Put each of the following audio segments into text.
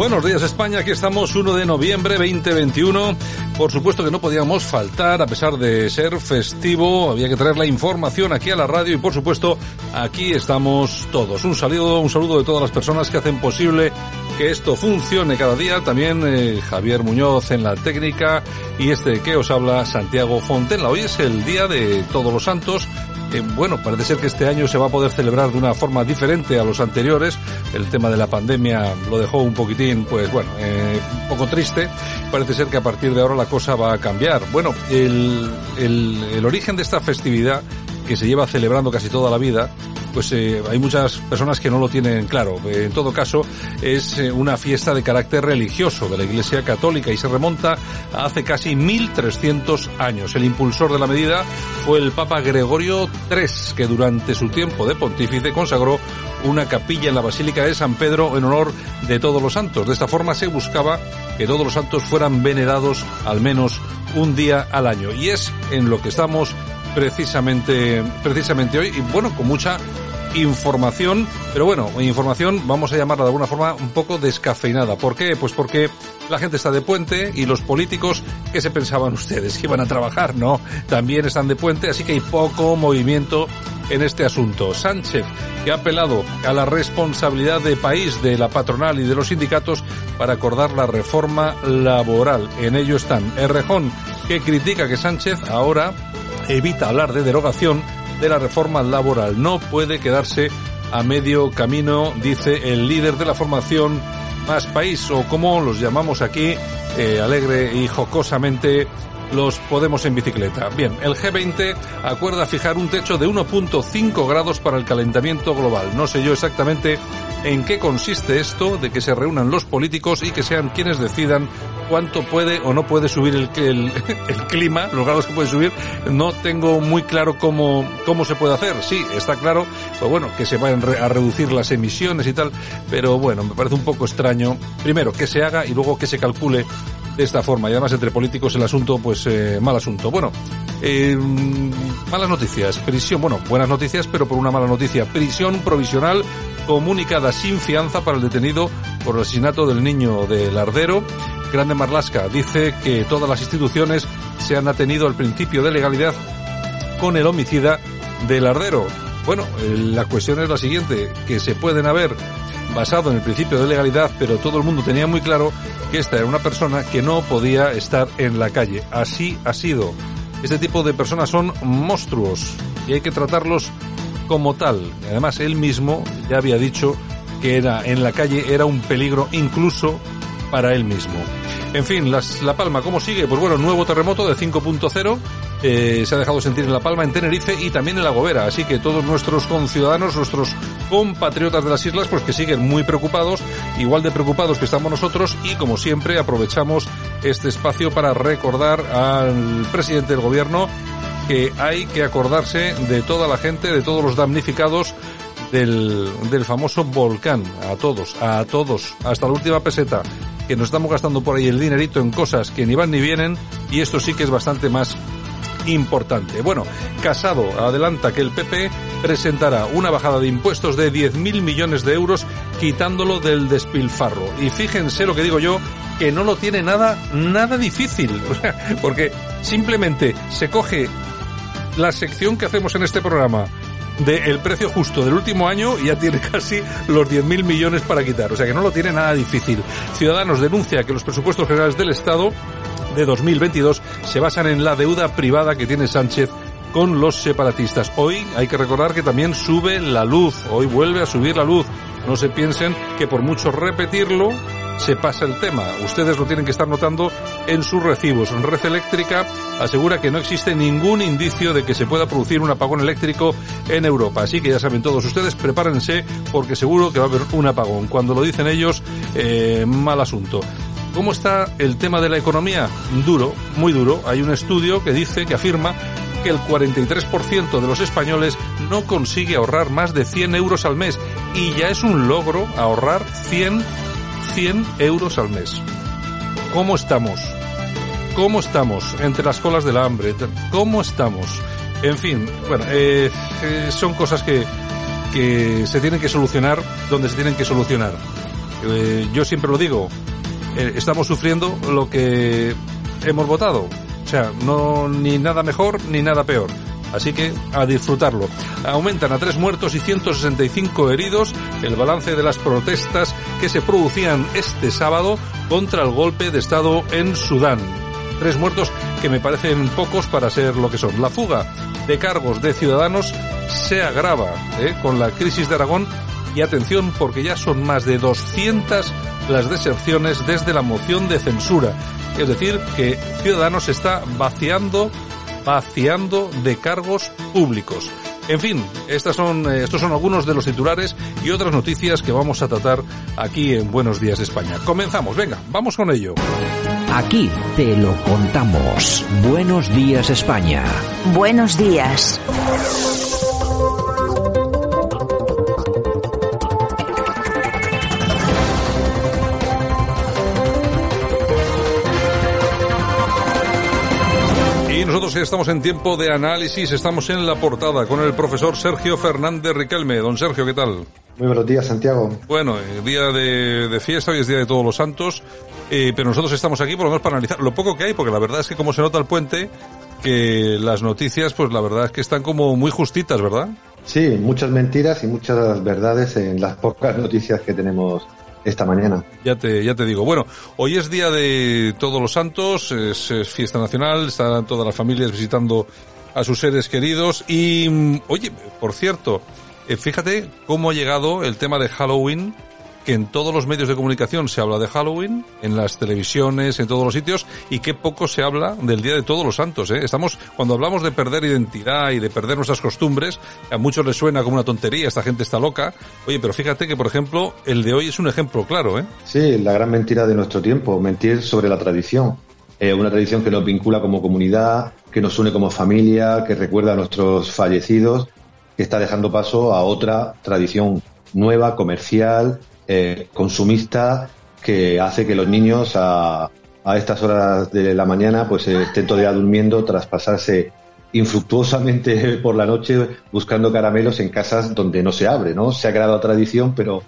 Buenos días España, aquí estamos 1 de noviembre 2021. Por supuesto que no podíamos faltar, a pesar de ser festivo, había que traer la información aquí a la radio y por supuesto aquí estamos todos. Un saludo, un saludo de todas las personas que hacen posible que esto funcione cada día. También eh, Javier Muñoz en la técnica y este que os habla Santiago Fontenla. Hoy es el día de Todos los Santos. Eh, bueno, parece ser que este año se va a poder celebrar de una forma diferente a los anteriores. El tema de la pandemia lo dejó un poquitín, pues bueno, eh, un poco triste. Parece ser que a partir de ahora la cosa va a cambiar. Bueno, el, origen de esta festividad que se lleva celebrando casi toda la vida, pues eh, hay muchas personas que no lo tienen claro. Eh, en todo caso, es eh, una fiesta de carácter religioso de la Iglesia Católica y se remonta a hace casi 1300 años. El impulsor de la medida fue el Papa Gregorio III, que durante su tiempo de pontífice consagró una capilla en la Basílica de San Pedro en honor de todos los santos. De esta forma se buscaba que todos los santos fueran venerados al menos un día al año. Y es en lo que estamos precisamente, precisamente hoy, y bueno, con mucha información, pero bueno, información, vamos a llamarla de alguna forma un poco descafeinada. ¿Por qué? Pues porque la gente está de puente y los políticos, ¿qué se pensaban ustedes? ¿Que iban a trabajar? No, también están de puente, así que hay poco movimiento en este asunto. Sánchez, que ha apelado a la responsabilidad de país de la patronal y de los sindicatos para acordar la reforma laboral. En ello están Errejón, que critica que Sánchez ahora evita hablar de derogación de la reforma laboral. No puede quedarse a medio camino, dice el líder de la formación Más País, o como los llamamos aquí, eh, alegre y jocosamente, los Podemos en bicicleta. Bien, el G20 acuerda fijar un techo de 1.5 grados para el calentamiento global. No sé yo exactamente en qué consiste esto de que se reúnan los políticos y que sean quienes decidan cuánto puede o no puede subir el, clima, los grados que puede subir. No tengo muy claro cómo, cómo se puede hacer. Sí, está claro, pues bueno, que se van a reducir las emisiones y tal, pero bueno, me parece un poco extraño, primero, que se haga y luego que se calcule de esta forma. Y además entre políticos el asunto, pues eh, mal asunto. Bueno, eh, malas noticias. Prisión, bueno, buenas noticias, pero por una mala noticia. Prisión provisional comunicada sin fianza para el detenido por el asesinato del niño de Lardero. Grande Marlasca dice que todas las instituciones se han atenido al principio de legalidad con el homicida de Lardero. Bueno, eh, la cuestión es la siguiente, que se pueden haber basado en el principio de legalidad, pero todo el mundo tenía muy claro que esta era una persona que no podía estar en la calle. Así ha sido. Este tipo de personas son monstruos y hay que tratarlos como tal. Además, él mismo ya había dicho que era en la calle era un peligro incluso para él mismo. En fin, La Palma, ¿cómo sigue? Pues bueno, nuevo terremoto de 5.0 eh, se ha dejado sentir en La Palma, en Tenerife y también en La Gobera. Así que todos nuestros conciudadanos, nuestros compatriotas de las islas, pues que siguen muy preocupados, igual de preocupados que estamos nosotros y como siempre aprovechamos este espacio para recordar al presidente del gobierno que hay que acordarse de toda la gente, de todos los damnificados del, del famoso volcán. A todos, a todos, hasta la última peseta, que nos estamos gastando por ahí el dinerito en cosas que ni van ni vienen y esto sí que es bastante más importante. Bueno, Casado adelanta que el PP presentará una bajada de impuestos de 10.000 millones de euros quitándolo del despilfarro. Y fíjense lo que digo yo, que no lo tiene nada, nada difícil. porque simplemente se coge la sección que hacemos en este programa del precio justo del último año y ya tiene casi los 10.000 millones para quitar. O sea que no lo tiene nada difícil. Ciudadanos denuncia que los presupuestos generales del Estado de 2022 se basan en la deuda privada que tiene Sánchez con los separatistas. Hoy hay que recordar que también sube la luz, hoy vuelve a subir la luz. No se piensen que por mucho repetirlo se pasa el tema. Ustedes lo tienen que estar notando en sus recibos. Red Eléctrica asegura que no existe ningún indicio de que se pueda producir un apagón eléctrico en Europa. Así que ya saben todos ustedes, prepárense porque seguro que va a haber un apagón. Cuando lo dicen ellos, eh, mal asunto. ¿Cómo está el tema de la economía? Duro, muy duro. Hay un estudio que dice, que afirma que el 43% de los españoles no consigue ahorrar más de 100 euros al mes y ya es un logro ahorrar 100, 100 euros al mes. ¿Cómo estamos? ¿Cómo estamos entre las colas del hambre? ¿Cómo estamos? En fin, bueno, eh, eh, son cosas que, que se tienen que solucionar donde se tienen que solucionar. Eh, yo siempre lo digo, eh, estamos sufriendo lo que hemos votado. O sea, no ni nada mejor ni nada peor. Así que a disfrutarlo. Aumentan a tres muertos y 165 heridos el balance de las protestas que se producían este sábado contra el golpe de Estado en Sudán. Tres muertos que me parecen pocos para ser lo que son. La fuga de cargos de ciudadanos se agrava ¿eh? con la crisis de Aragón y atención porque ya son más de 200 las deserciones desde la moción de censura. Es decir, que Ciudadanos está vaciando, vaciando de cargos públicos. En fin, estas son, eh, estos son algunos de los titulares y otras noticias que vamos a tratar aquí en Buenos Días España. Comenzamos, venga, vamos con ello. Aquí te lo contamos. Buenos días España. Buenos días. Nosotros estamos en tiempo de análisis, estamos en la portada con el profesor Sergio Fernández Riquelme. Don Sergio, ¿qué tal? Muy buenos días, Santiago. Bueno, eh, día de, de fiesta, hoy es día de todos los santos, eh, pero nosotros estamos aquí por lo menos para analizar lo poco que hay, porque la verdad es que como se nota el puente, que las noticias, pues la verdad es que están como muy justitas, ¿verdad? Sí, muchas mentiras y muchas verdades en las pocas noticias que tenemos esta mañana. Ya te, ya te digo. Bueno, hoy es día de todos los santos, es, es fiesta nacional, están todas las familias visitando a sus seres queridos y, mm, oye, por cierto, eh, fíjate cómo ha llegado el tema de Halloween, que en todos los medios de comunicación se habla de Halloween, en las televisiones, en todos los sitios, y qué poco se habla del Día de Todos los Santos, ¿eh? Estamos, cuando hablamos de perder identidad y de perder nuestras costumbres, a muchos les suena como una tontería, esta gente está loca. Oye, pero fíjate que, por ejemplo, el de hoy es un ejemplo claro, ¿eh? Sí, la gran mentira de nuestro tiempo, mentir sobre la tradición. Eh, una tradición que nos vincula como comunidad, que nos une como familia, que recuerda a nuestros fallecidos, que está dejando paso a otra tradición nueva, comercial, eh, consumista, que hace que los niños a, a estas horas de la mañana pues eh, estén todavía durmiendo tras pasarse infructuosamente por la noche buscando caramelos en casas donde no se abre, ¿no? Se ha creado tradición, pero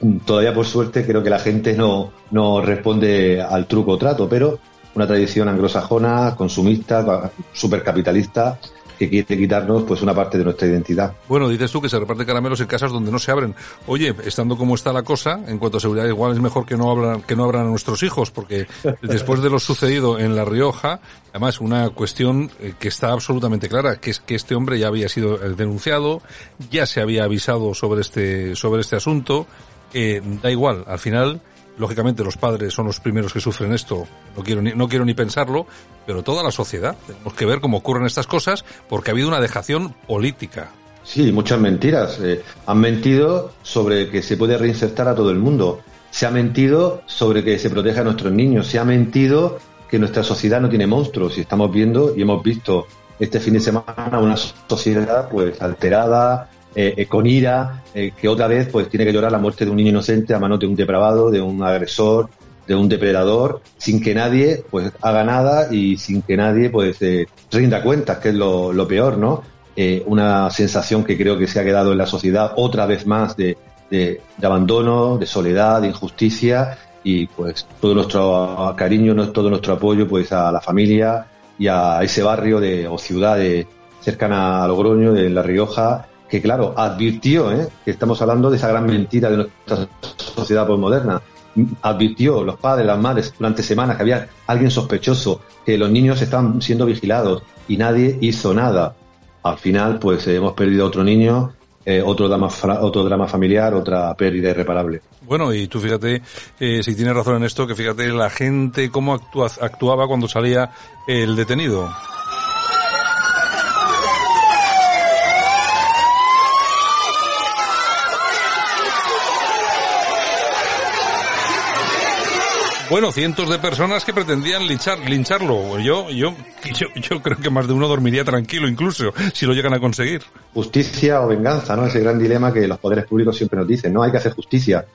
mm, todavía por suerte creo que la gente no, no responde al truco o trato, pero una tradición anglosajona, consumista, supercapitalista, que quiere quitarnos pues una parte de nuestra identidad. Bueno, dices tú que se reparte caramelos en casas donde no se abren. Oye, estando como está la cosa, en cuanto a seguridad, igual es mejor que no abran, que no abran a nuestros hijos, porque después de lo sucedido en La Rioja, además una cuestión eh, que está absolutamente clara, que es que este hombre ya había sido eh, denunciado, ya se había avisado sobre este, sobre este asunto, eh, da igual, al final, lógicamente los padres son los primeros que sufren esto, no quiero ni, no quiero ni pensarlo, pero toda la sociedad. Tenemos que ver cómo ocurren estas cosas porque ha habido una dejación política. Sí, muchas mentiras. Eh, han mentido sobre que se puede reinsertar a todo el mundo. Se ha mentido sobre que se protege a nuestros niños. Se ha mentido que nuestra sociedad no tiene monstruos. Y estamos viendo y hemos visto este fin de semana una sociedad pues alterada, eh, eh, con ira, eh, que otra vez pues tiene que llorar la muerte de un niño inocente a manos de un depravado, de un agresor, de un depredador, sin que nadie pues haga nada y sin que nadie pues eh, rinda cuentas, que es lo, peor, ¿no? Una sensación que creo que se ha quedado en la sociedad otra vez más de, de, abandono, de soledad, de injusticia y pues todo nuestro cariño, todo nuestro apoyo pues a la familia y a ese barrio de, o ciudad de, cercana a Logroño, de La Rioja, que claro, advirtió ¿eh? que estamos hablando de esa gran mentira de nuestra sociedad postmoderna. Advirtió los padres, las madres durante semanas que había alguien sospechoso, que los niños estaban siendo vigilados y nadie hizo nada. Al final, pues hemos perdido a otro niño eh, otro, drama, otro drama familiar, otra pérdida irreparable. Bueno, y tú fíjate, eh, si tienes razón en esto, que fíjate la gente cómo actuaba cuando salía el detenido. Bueno, cientos de personas que pretendían linchar, lincharlo. Yo, yo, yo, yo creo que más de uno dormiría tranquilo incluso si lo llegan a conseguir. Justicia o venganza, ¿no? Ese gran dilema que los poderes públicos siempre nos dicen, no hay que hacer justicia.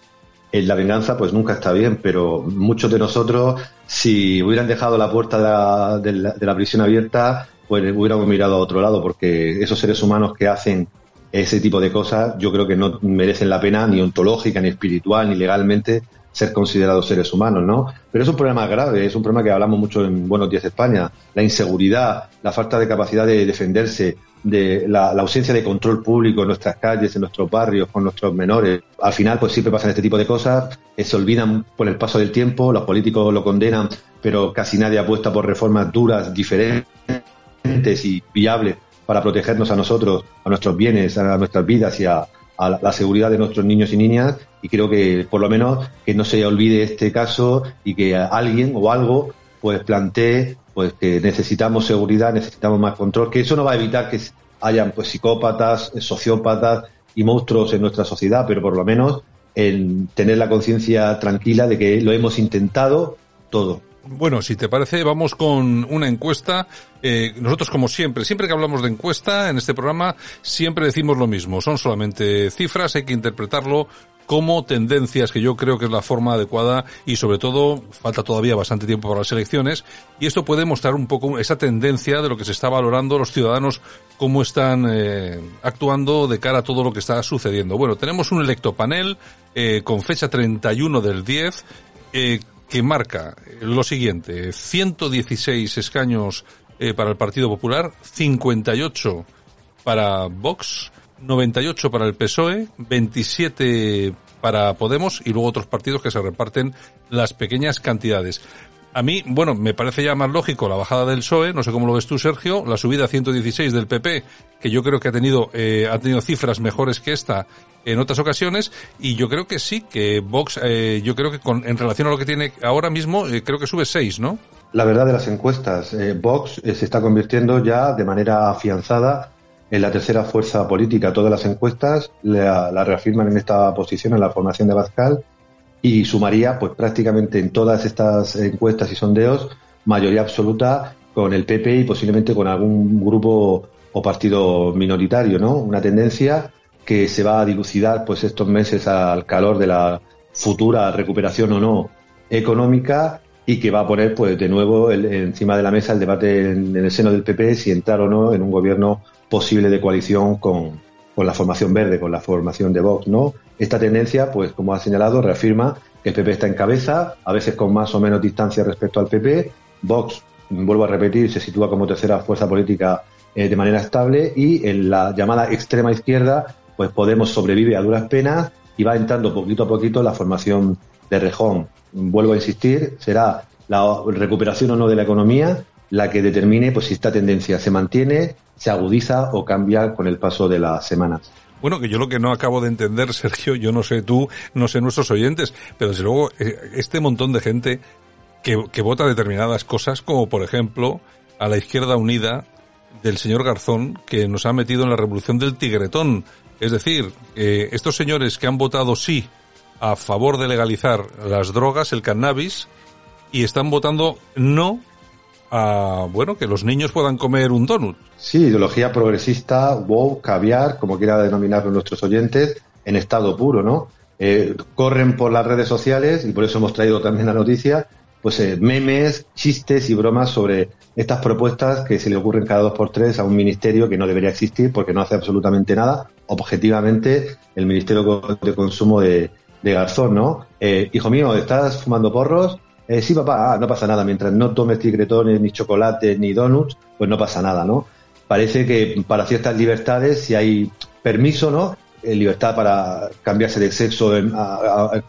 En la venganza pues nunca está bien, pero muchos de nosotros, si hubieran dejado la puerta de la, prisión abierta, pues hubiéramos mirado a otro lado, porque esos seres humanos que hacen ese tipo de cosas, yo creo que no merecen la pena ni ontológica, ni espiritual, ni legalmente ser considerados seres humanos, ¿no? Pero es un problema grave, es un problema que hablamos mucho en Buenos Días España, la inseguridad, la falta de capacidad de defenderse, de la, ausencia de control público en nuestras calles, en nuestros barrios, con nuestros menores. Al final, pues siempre pasan este tipo de cosas, eh, se olvidan por el paso del tiempo, los políticos lo condenan, pero casi nadie apuesta por reformas duras, diferentes y viables para protegernos a nosotros, a nuestros bienes, a nuestras vidas y a, a la seguridad de nuestros niños y niñas y creo que por lo menos que no se olvide este caso y que alguien o algo pues plantee pues que necesitamos seguridad, necesitamos más control, que eso no va a evitar que hayan pues psicópatas, sociópatas y monstruos en nuestra sociedad, pero por lo menos en tener la conciencia tranquila de que lo hemos intentado todo. Bueno, si te parece, vamos con una encuesta. Eh, nosotros, como siempre, siempre que hablamos de encuesta en este programa, siempre decimos lo mismo. Son solamente cifras, hay que interpretarlo como tendencias, que yo creo que es la forma adecuada y sobre todo falta todavía bastante tiempo para las elecciones y esto puede mostrar un poco esa tendencia de lo que se está valorando los ciudadanos, cómo están eh, actuando de cara a todo lo que está sucediendo. Bueno, tenemos un electopanel eh, con fecha 31 del 10 eh, que marca lo siguiente, 116 escaños eh, para el Partido Popular, 58 para Vox, 98 para el PSOE, 27 para Podemos y luego otros partidos que se reparten las pequeñas cantidades. A mí, bueno, me parece ya más lógico la bajada del PSOE, no sé cómo lo ves tú, Sergio, la subida a 116 del PP, que yo creo que ha tenido, eh, ha tenido cifras mejores que esta en otras ocasiones, y yo creo que sí, que Vox, eh, yo creo que con, en relación a lo que tiene ahora mismo, eh, creo que sube 6, ¿no? La verdad de las encuestas, eh, Vox eh, se está convirtiendo ya de manera afianzada en la tercera fuerza política. Todas las encuestas la, reafirman en esta posición, en la formación de Bascal, y sumaría, pues prácticamente en todas estas encuestas y sondeos, mayoría absoluta con el PP y posiblemente con algún grupo o partido minoritario, ¿no? Una tendencia que se va a dilucidar, pues estos meses al calor de la futura recuperación o no económica y que va a poner, pues de nuevo encima de la mesa el debate en el seno del PP si entrar o no en un gobierno posible de coalición con, con la formación verde, con la formación de Vox, ¿no? Esta tendencia, pues como ha señalado, reafirma que el PP está en cabeza, a veces con más o menos distancia respecto al PP. Vox, vuelvo a repetir, se sitúa como tercera fuerza política eh, de manera estable y en la llamada extrema izquierda, pues Podemos sobrevive a duras penas y va entrando poquito a poquito la formación de Rejón. Vuelvo a insistir, será la recuperación o no de la economía la que determine pues, si esta tendencia se mantiene, se agudiza o cambia con el paso de las semanas. Bueno, que yo lo que no acabo de entender, Sergio, yo no sé tú, no sé nuestros oyentes, pero desde luego eh, este montón de gente que, que vota determinadas cosas, como por ejemplo a la izquierda unida del señor Garzón, que nos ha metido en la revolución del tigretón. Es decir, eh, estos señores que han votado sí a favor de legalizar las drogas, el cannabis, y están votando no a, bueno, que los niños puedan comer un donut. Sí, ideología progresista, wow, caviar, como quiera denominarlo nuestros oyentes, en estado puro, ¿no? Eh, corren por las redes sociales, y por eso hemos traído también la noticia, pues eh, memes, chistes y bromas sobre estas propuestas que se le ocurren cada dos por tres a un ministerio que no debería existir porque no hace absolutamente nada. Objetivamente, el Ministerio de Consumo de, Garzón, ¿no? Eh, hijo mío, ¿estás fumando porros? Eh, sí, papá, ah, no pasa nada. Mientras no tomes tigretones, ni chocolate, ni donuts, pues no pasa nada, ¿no? Parece que para ciertas libertades, si hay permiso, ¿no? Eh, libertad para cambiarse de sexo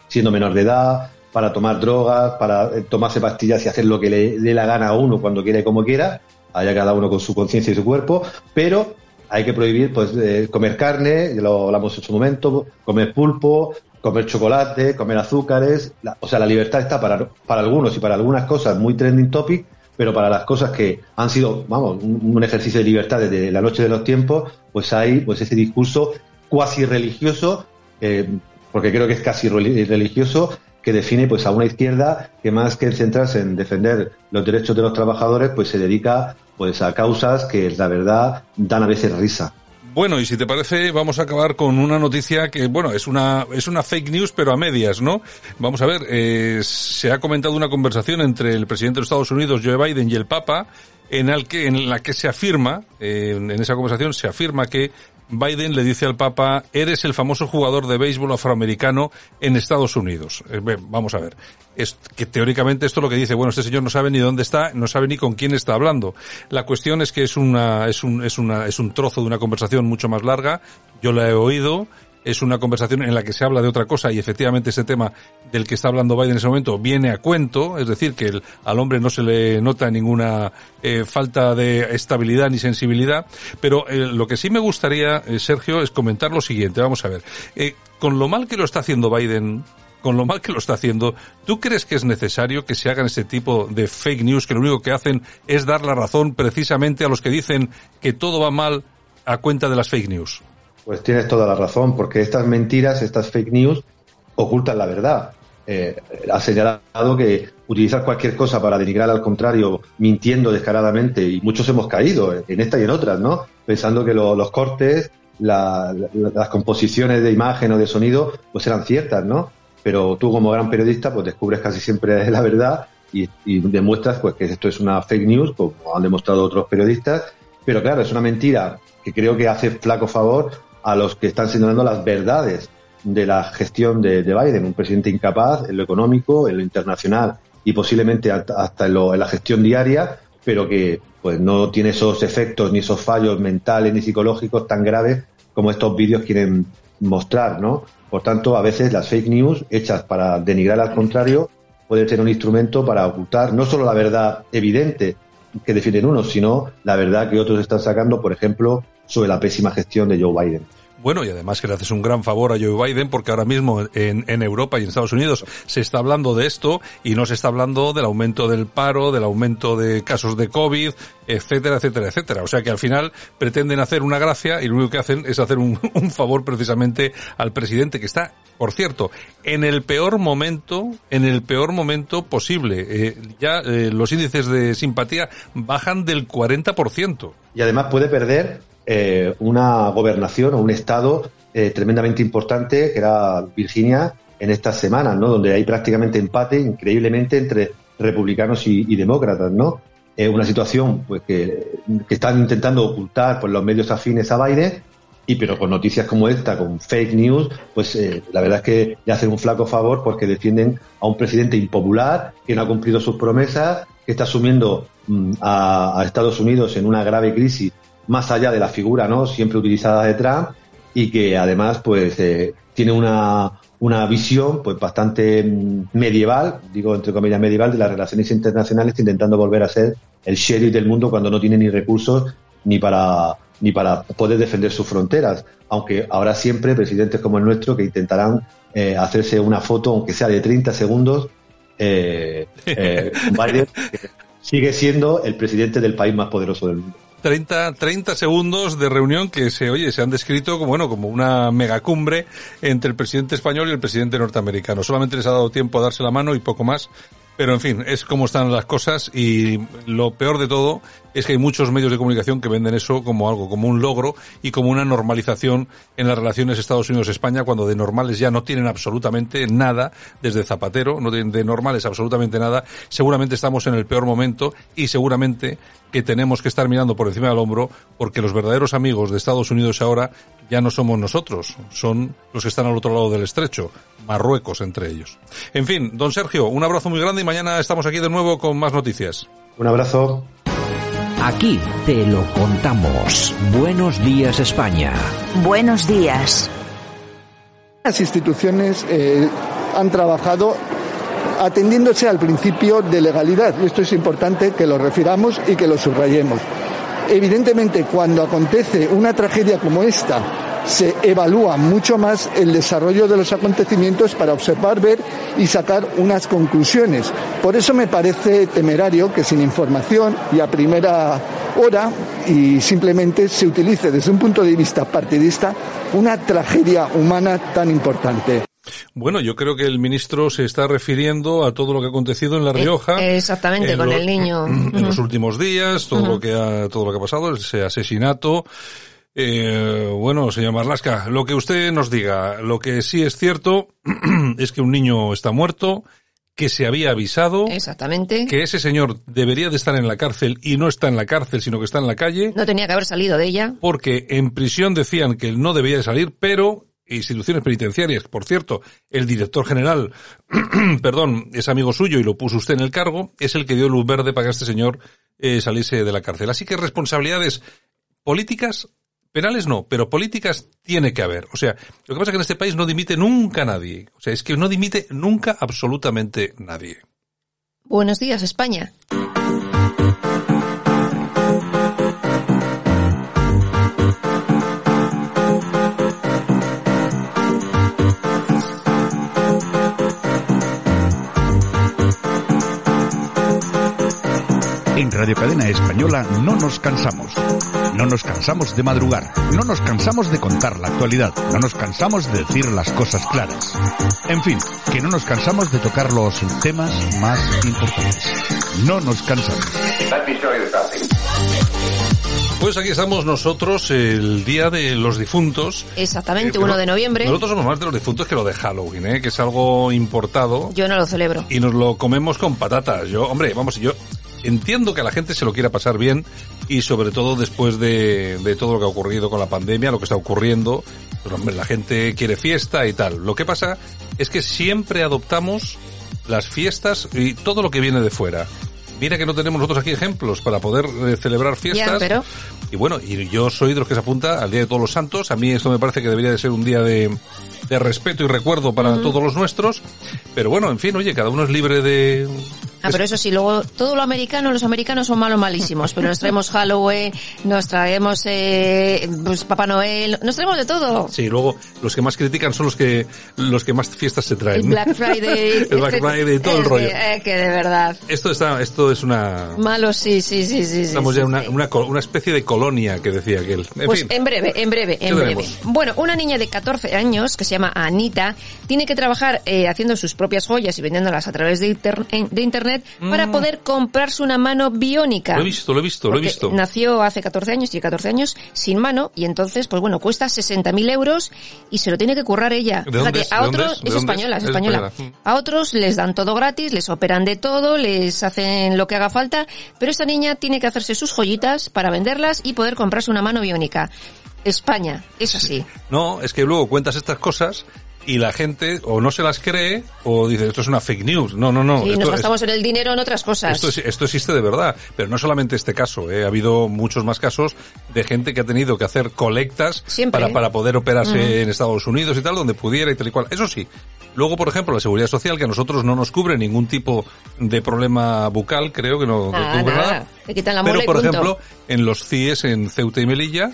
siendo menor de edad, para tomar drogas, para eh, tomarse pastillas y hacer lo que le dé la gana a uno cuando quiera y como quiera, haya cada uno con su conciencia y su cuerpo, pero hay que prohibir pues comer carne, lo hablamos en su momento, comer pulpo, comer chocolate, comer azúcares. o sea, la libertad está para, para algunos y para algunas cosas muy trending topic, pero para las cosas que han sido, vamos, un, ejercicio de libertad desde la noche de los tiempos, pues hay pues ese discurso cuasi religioso, eh, porque creo que es casi religioso, que define pues a una izquierda que más que centrarse en defender los derechos de los trabajadores, pues se dedica pues a causas que la verdad dan a veces risa. Bueno, y si te parece, vamos a acabar con una noticia que, bueno, es una, es una fake news, pero a medias, ¿no? Vamos a ver, eh, se ha comentado una conversación entre el presidente de los Estados Unidos, Joe Biden, y el Papa, en, el que, en la que se afirma, eh, en esa conversación se afirma que Biden le dice al Papa, eres el famoso jugador de béisbol afroamericano en Estados Unidos. Eh, vamos a ver. Es que teóricamente esto es lo que dice, bueno, este señor no sabe ni dónde está, no sabe ni con quién está hablando. La cuestión es que es una, es un, es una, es un trozo de una conversación mucho más larga. Yo la he oído es una conversación en la que se habla de otra cosa y efectivamente ese tema del que está hablando Biden en ese momento viene a cuento, es decir, que al hombre no se le nota ninguna eh, falta de estabilidad ni sensibilidad, pero eh, lo que sí me gustaría, eh, Sergio, es comentar lo siguiente, vamos a ver, con lo mal que lo está haciendo Biden, con lo mal que lo está haciendo, ¿tú crees que es necesario que se hagan ese tipo de fake news que lo único que hacen es dar la razón precisamente a los que dicen que todo va mal a cuenta de las fake news? Pues tienes toda la razón, porque estas mentiras, estas fake news, ocultan la verdad. Eh, ha señalado que utilizar cualquier cosa para denigrar al contrario, mintiendo descaradamente, y muchos hemos caído en esta y en otras, ¿no? Pensando que los cortes, las composiciones de imagen o de sonido, pues eran ciertas, ¿no? Pero tú como gran periodista, pues descubres casi siempre la verdad y, y demuestras pues que esto es una fake news, como han demostrado otros periodistas. Pero claro, es una mentira que creo que hace flaco favor a los que están señalando las verdades de la gestión de, Biden, un presidente incapaz en lo económico, en lo internacional y posiblemente hasta en, la gestión diaria, pero que pues no tiene esos efectos ni esos fallos mentales ni psicológicos tan graves como estos vídeos quieren mostrar, ¿no? Por tanto, a veces las fake news hechas para denigrar al contrario pueden ser un instrumento para ocultar no solo la verdad evidente que defienden unos, sino la verdad que otros están sacando, por ejemplo, sobre la pésima gestión de Joe Biden. Bueno, y además que le haces un gran favor a Joe Biden porque ahora mismo en, en, Europa y en Estados Unidos se está hablando de esto y no se está hablando del aumento del paro, del aumento de casos de COVID, etcétera, etcétera, etcétera. O sea que al final pretenden hacer una gracia y lo único que hacen es hacer un, un favor precisamente al presidente que está, por cierto, en el peor momento, en el peor momento posible. Eh, ya eh, los índices de simpatía bajan del 40%. Y además puede perder eh, una gobernación o un estado eh, tremendamente importante que era Virginia en estas semanas, ¿no? Donde hay prácticamente empate, increíblemente, entre republicanos y, demócratas, ¿no? Es una situación pues que, están intentando ocultar pues, los medios afines a Biden y pero con noticias como esta, con fake news, pues eh, la verdad es que le hacen un flaco favor porque defienden a un presidente impopular que no ha cumplido sus promesas, que está asumiendo mm, a, Estados Unidos en una grave crisis más allá de la figura no siempre utilizada de Trump y que además pues eh, tiene una, una visión pues bastante mm, medieval, digo entre comillas medieval, de las relaciones internacionales intentando volver a ser el sheriff del mundo cuando no tiene ni recursos ni para ni para poder defender sus fronteras, aunque habrá siempre presidentes como el nuestro que intentarán eh, hacerse una foto, aunque sea de 30 segundos, eh, eh Biden sigue siendo el presidente del país más poderoso del mundo. 30, 30 segundos de reunión que se, oye, se han descrito como, bueno, como una megacumbre entre el presidente español y el presidente norteamericano. Solamente les ha dado tiempo a darse la mano y poco más. Pero en fin, es como están las cosas y lo peor de todo es que hay muchos medios de comunicación que venden eso como algo, como un logro y como una normalización en las relaciones Estados Unidos-España cuando de normales ya no tienen absolutamente nada desde Zapatero, no tienen de normales absolutamente nada. Seguramente estamos en el peor momento y seguramente que tenemos que estar mirando por encima del hombro porque los verdaderos amigos de Estados Unidos ahora ya no somos nosotros, son los que están al otro lado del estrecho, Marruecos entre ellos. En fin, don Sergio, un abrazo muy grande y mañana estamos aquí de nuevo con más noticias. Un abrazo. Aquí te lo contamos. Buenos días España. Buenos días. Las instituciones eh, han trabajado atendiéndose al principio de legalidad. Y esto es importante que lo refiramos y que lo subrayemos. Evidentemente, cuando acontece una tragedia como esta, se evalúa mucho más el desarrollo de los acontecimientos para observar, ver y sacar unas conclusiones. Por eso me parece temerario que sin información y a primera hora y simplemente se utilice desde un punto de vista partidista una tragedia humana tan importante. Bueno, yo creo que el ministro se está refiriendo a todo lo que ha acontecido en La Rioja. Eh, exactamente, con el niño. En los últimos días, todo lo que ha, todo lo que ha pasado, ese asesinato. Eh, bueno, señor Marlasca, lo que usted nos diga, lo que sí es cierto es que un niño está muerto, que se había avisado. Exactamente. Que ese señor debería de estar en la cárcel y no está en la cárcel, sino que está en la calle. No tenía que haber salido de ella. Porque en prisión decían que él no debía de salir, pero instituciones penitenciarias, por cierto, el director general, perdón, es amigo suyo y lo puso usted en el cargo, es el que dio luz verde para que este señor eh, saliese de la cárcel. Así que responsabilidades políticas Penales no, pero políticas tiene que haber. O sea, lo que pasa es que en este país no dimite nunca nadie. O sea, es que no dimite nunca absolutamente nadie. Buenos días, España. En Radio Cadena Española no nos cansamos. No nos cansamos de madrugar. No nos cansamos de contar la actualidad. No nos cansamos de decir las cosas claras. En fin, que no nos cansamos de tocar los temas más importantes. No nos cansamos. Pues aquí estamos nosotros el día de los difuntos. Exactamente, 1 de noviembre. Nosotros somos más de los difuntos que lo de Halloween, ¿eh? que es algo importado. Yo no lo celebro. Y nos lo comemos con patatas. Yo, hombre, vamos, yo entiendo que la gente se lo quiera pasar bien y sobre todo después de, de todo lo que ha ocurrido con la pandemia, lo que está ocurriendo, pues hombre, la gente quiere fiesta y tal. Lo que pasa es que siempre adoptamos las fiestas y todo lo que viene de fuera. Mira que no tenemos nosotros aquí ejemplos para poder eh, celebrar fiestas. Pero... Y bueno, y yo soy de los que se apunta al Día de Todos los Santos. A mí esto me parece que debería de ser un día de, de respeto y recuerdo para todos los nuestros. Pero bueno, en fin, oye, cada uno es libre de... Ah, pero eso sí, luego todo lo americano, los americanos son malos malísimos, pero nos traemos Halloween, nos traemos eh, pues Papá Noel, nos traemos de todo. Sí, luego los que más critican son los que los que más fiestas se traen. El Black Friday, el Black Friday y todo el rollo. Eh, que de verdad. Esto está, esto es una. Malo, sí, sí, sí, sí. Estamos sí, ya sí, una, sí. una, una especie de colonia que decía aquel. En pues fin. en breve, en breve, en breve. tenemos? Bueno, una niña de 14 años que se llama Anita tiene que trabajar eh, haciendo sus propias joyas y vendiéndolas a través de, inter- en- de internet para poder comprarse una mano biónica. Mm. Lo he visto, lo he visto, lo he visto. Nació hace 14 años, tiene 14 años, sin mano, y entonces, pues bueno, cuesta 60.000 euros y se lo tiene que currar ella. ¿De dónde Fíjate, es? a ¿De dónde otros, es? ¿De es dónde española, es? es Es española. española. A otros les dan todo gratis, les operan de todo, les hacen lo que haga falta, pero esta niña tiene que hacerse sus joyitas para venderlas y poder comprarse una mano biónica. España, es así. No, es que luego cuentas estas cosas y la gente o no se las cree o dice esto es una fake news. No, no, no. y esto nos es- gastamos en el dinero en otras cosas. Esto, es- esto existe de verdad, pero no solamente este caso, ¿eh? ha habido muchos más casos de gente que ha tenido que hacer colectas Siempre. para, para poder operarse en Estados Unidos y tal, donde pudiera y tal y cual. Eso sí, luego, por ejemplo, la seguridad social, que a nosotros no nos cubre ningún tipo de problema bucal, creo que no, no Nada, cubre nada. nada. Le quitan la Pero, por punto. ejemplo, en los CIES en Ceuta y Melilla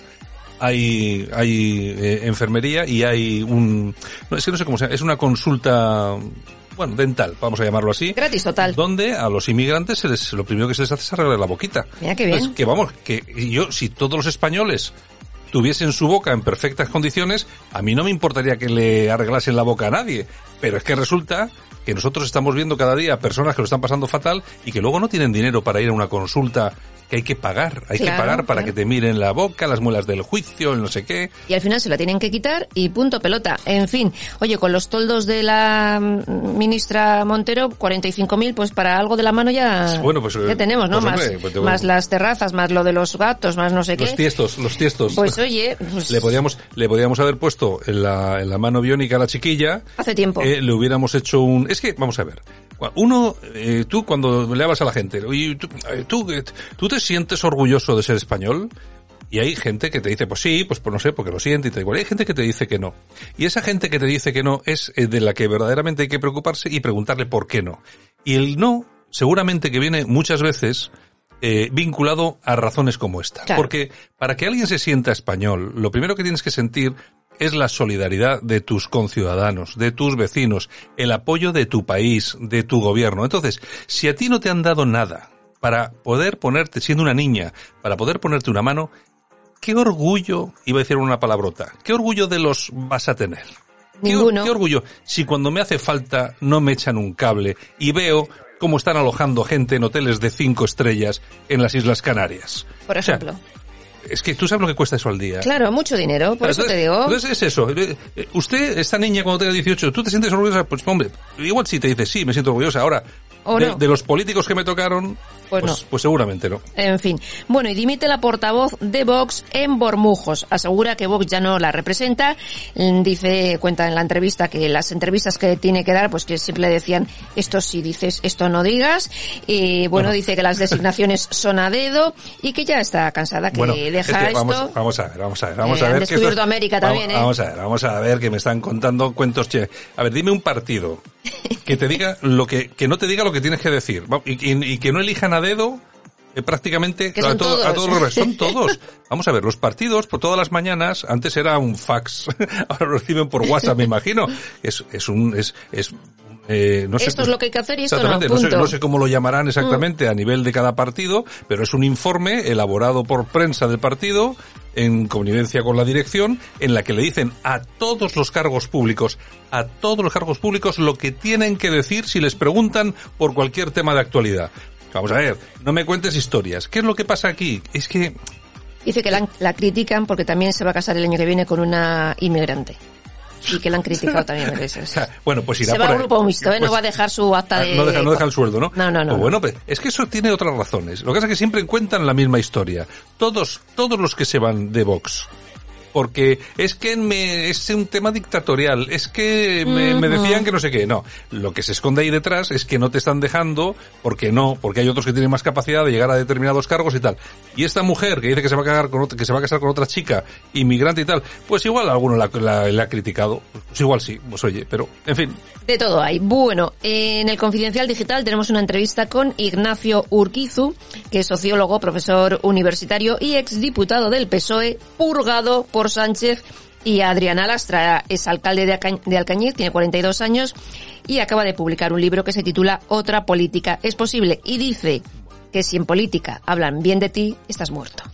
hay, hay eh, enfermería y hay un... No, es que no sé cómo se llama, es una consulta, bueno, dental, vamos a llamarlo así. Gratis total. Donde a los inmigrantes se les, lo primero que se les hace es arreglar la boquita. Mira qué bien. Entonces, que vamos, que yo, si todos los españoles tuviesen su boca en perfectas condiciones, a mí no me importaría que le arreglasen la boca a nadie. Pero es que resulta que nosotros estamos viendo cada día personas que lo están pasando fatal y que luego no tienen dinero para ir a una consulta que hay que pagar. Hay que pagar para claro. que te miren la boca, las muelas del juicio, el no sé qué. y al final se la tienen que quitar y punto pelota. En fin, oye, con los toldos de la mm, ministra Montero, 45.000, pues para algo de la mano ya, Bueno, pues, ya tenemos, ¿no? pues, hombre, pues más las terrazas, más lo de los gatos, más no sé Los qué. tiestos, los tiestos. Pues oye, pues, le podíamos le podíamos haber puesto en la, en la mano biónica a la chiquilla hace tiempo. eh, le hubiéramos hecho un es que vamos a ver uno eh, tú cuando le hablas a la gente tú, eh, tú eh, tú te sientes orgulloso de ser español y hay gente que te dice, pues sí, pues, pues no sé, porque lo siente y tal. Igual hay gente que te dice que no. Y esa gente que te dice que no es eh, de la que verdaderamente hay que preocuparse y preguntarle por qué no. Y el no, seguramente que viene muchas veces eh, vinculado a razones como esta. Claro. Porque para que alguien se sienta español, lo primero que tienes que sentir es la solidaridad de tus conciudadanos, de tus vecinos, el apoyo de tu país, de tu gobierno. Entonces, si a ti no te han dado nada para poder ponerte, siendo una niña, para poder ponerte una mano, ¿qué orgullo, iba a decir una palabrota, qué orgullo de los vas a tener? ¿Qué, or- Ninguno. qué orgullo si cuando me hace falta no me echan un cable y veo cómo están alojando gente en hoteles de cinco estrellas en las Islas Canarias? Por O sea, ejemplo. Es que tú sabes lo que cuesta eso al día. Claro, mucho dinero, por Claro, eso te digo. Entonces es eso. Eh, eh, Usted, esta niña cuando tenga 18, ¿tú te sientes orgullosa? Pues hombre, igual si te dice sí, me siento orgullosa. Ahora, O de, no. de los políticos que me tocaron, Pues pues, no. pues seguramente no. En fin. Bueno, y dimite la portavoz de Vox en Bormujos. Asegura que Vox ya no la representa. Mm, Dice, cuenta en la entrevista que las entrevistas que tiene que dar, pues que siempre decían, esto sí dices, esto no digas. Y bueno, dice que las designaciones son a dedo y que ya está cansada, que bueno, deja es que esto. vamos, vamos a ver, vamos a ver, vamos Eh, a han ver. que esto vamos- también, ¿eh? Vamos a ver, vamos a ver que me están contando cuentos. Che. A ver, dime un partido que te diga lo que, que no te diga lo que tienes que decir y, y- y que no elijan a dedo eh, prácticamente a, son todo- a todos. todos los son todos. Vamos a ver, los partidos por todas las mañanas, antes era un fax, ahora lo reciben por WhatsApp, me imagino. Es, es un, es, es, eh, no sé. Esto es lo que hay que hacer y esto no, no, sé. Mm. no sé cómo lo llamarán exactamente a nivel de cada partido, pero es un informe elaborado por prensa del partido en connivencia con la dirección, en la que le dicen a todos los cargos públicos, a todos los cargos públicos lo que tienen que decir si les preguntan por cualquier tema de actualidad. Vamos a ver, no me cuentes historias. ¿Qué es lo que pasa aquí? Es que Dice que la, la critican porque también se va a casar el año que viene con una inmigrante. Y que la han criticado también a veces. Bueno, pues irá Se va por a ahí. grupo mixto, ¿eh? Pues- no va a dejar su acta Ah, de... no, deja, no deja el sueldo, ¿no? No, no, no, Pues no. bueno, pues, es que eso tiene otras razones. Lo que pasa es que siempre cuentan la misma historia. Todos, todos los que se van de Vox. Porque es que me, es un tema dictatorial, es que me, decían que no sé qué. No, lo que se esconde ahí detrás es que no te están dejando, porque no, porque hay otros que tienen más capacidad de llegar a determinados cargos y tal. Y esta mujer que dice que se va a casar con otra, que se va a casar con otra chica, inmigrante y tal, pues igual alguno la, la- la ha criticado. Pues igual sí, pues oye, pero, en fin, De todo hay. Bueno, en el Confidencial Digital tenemos una entrevista con Ignacio Urquizu, que es sociólogo, profesor universitario y exdiputado del PSOE, purgado por Sánchez, y Adriana Lastra es alcalde de Alcañiz, tiene 42 años y acaba de publicar un libro que se titula Otra política es posible y dice que si en política hablan bien de ti, estás muerto.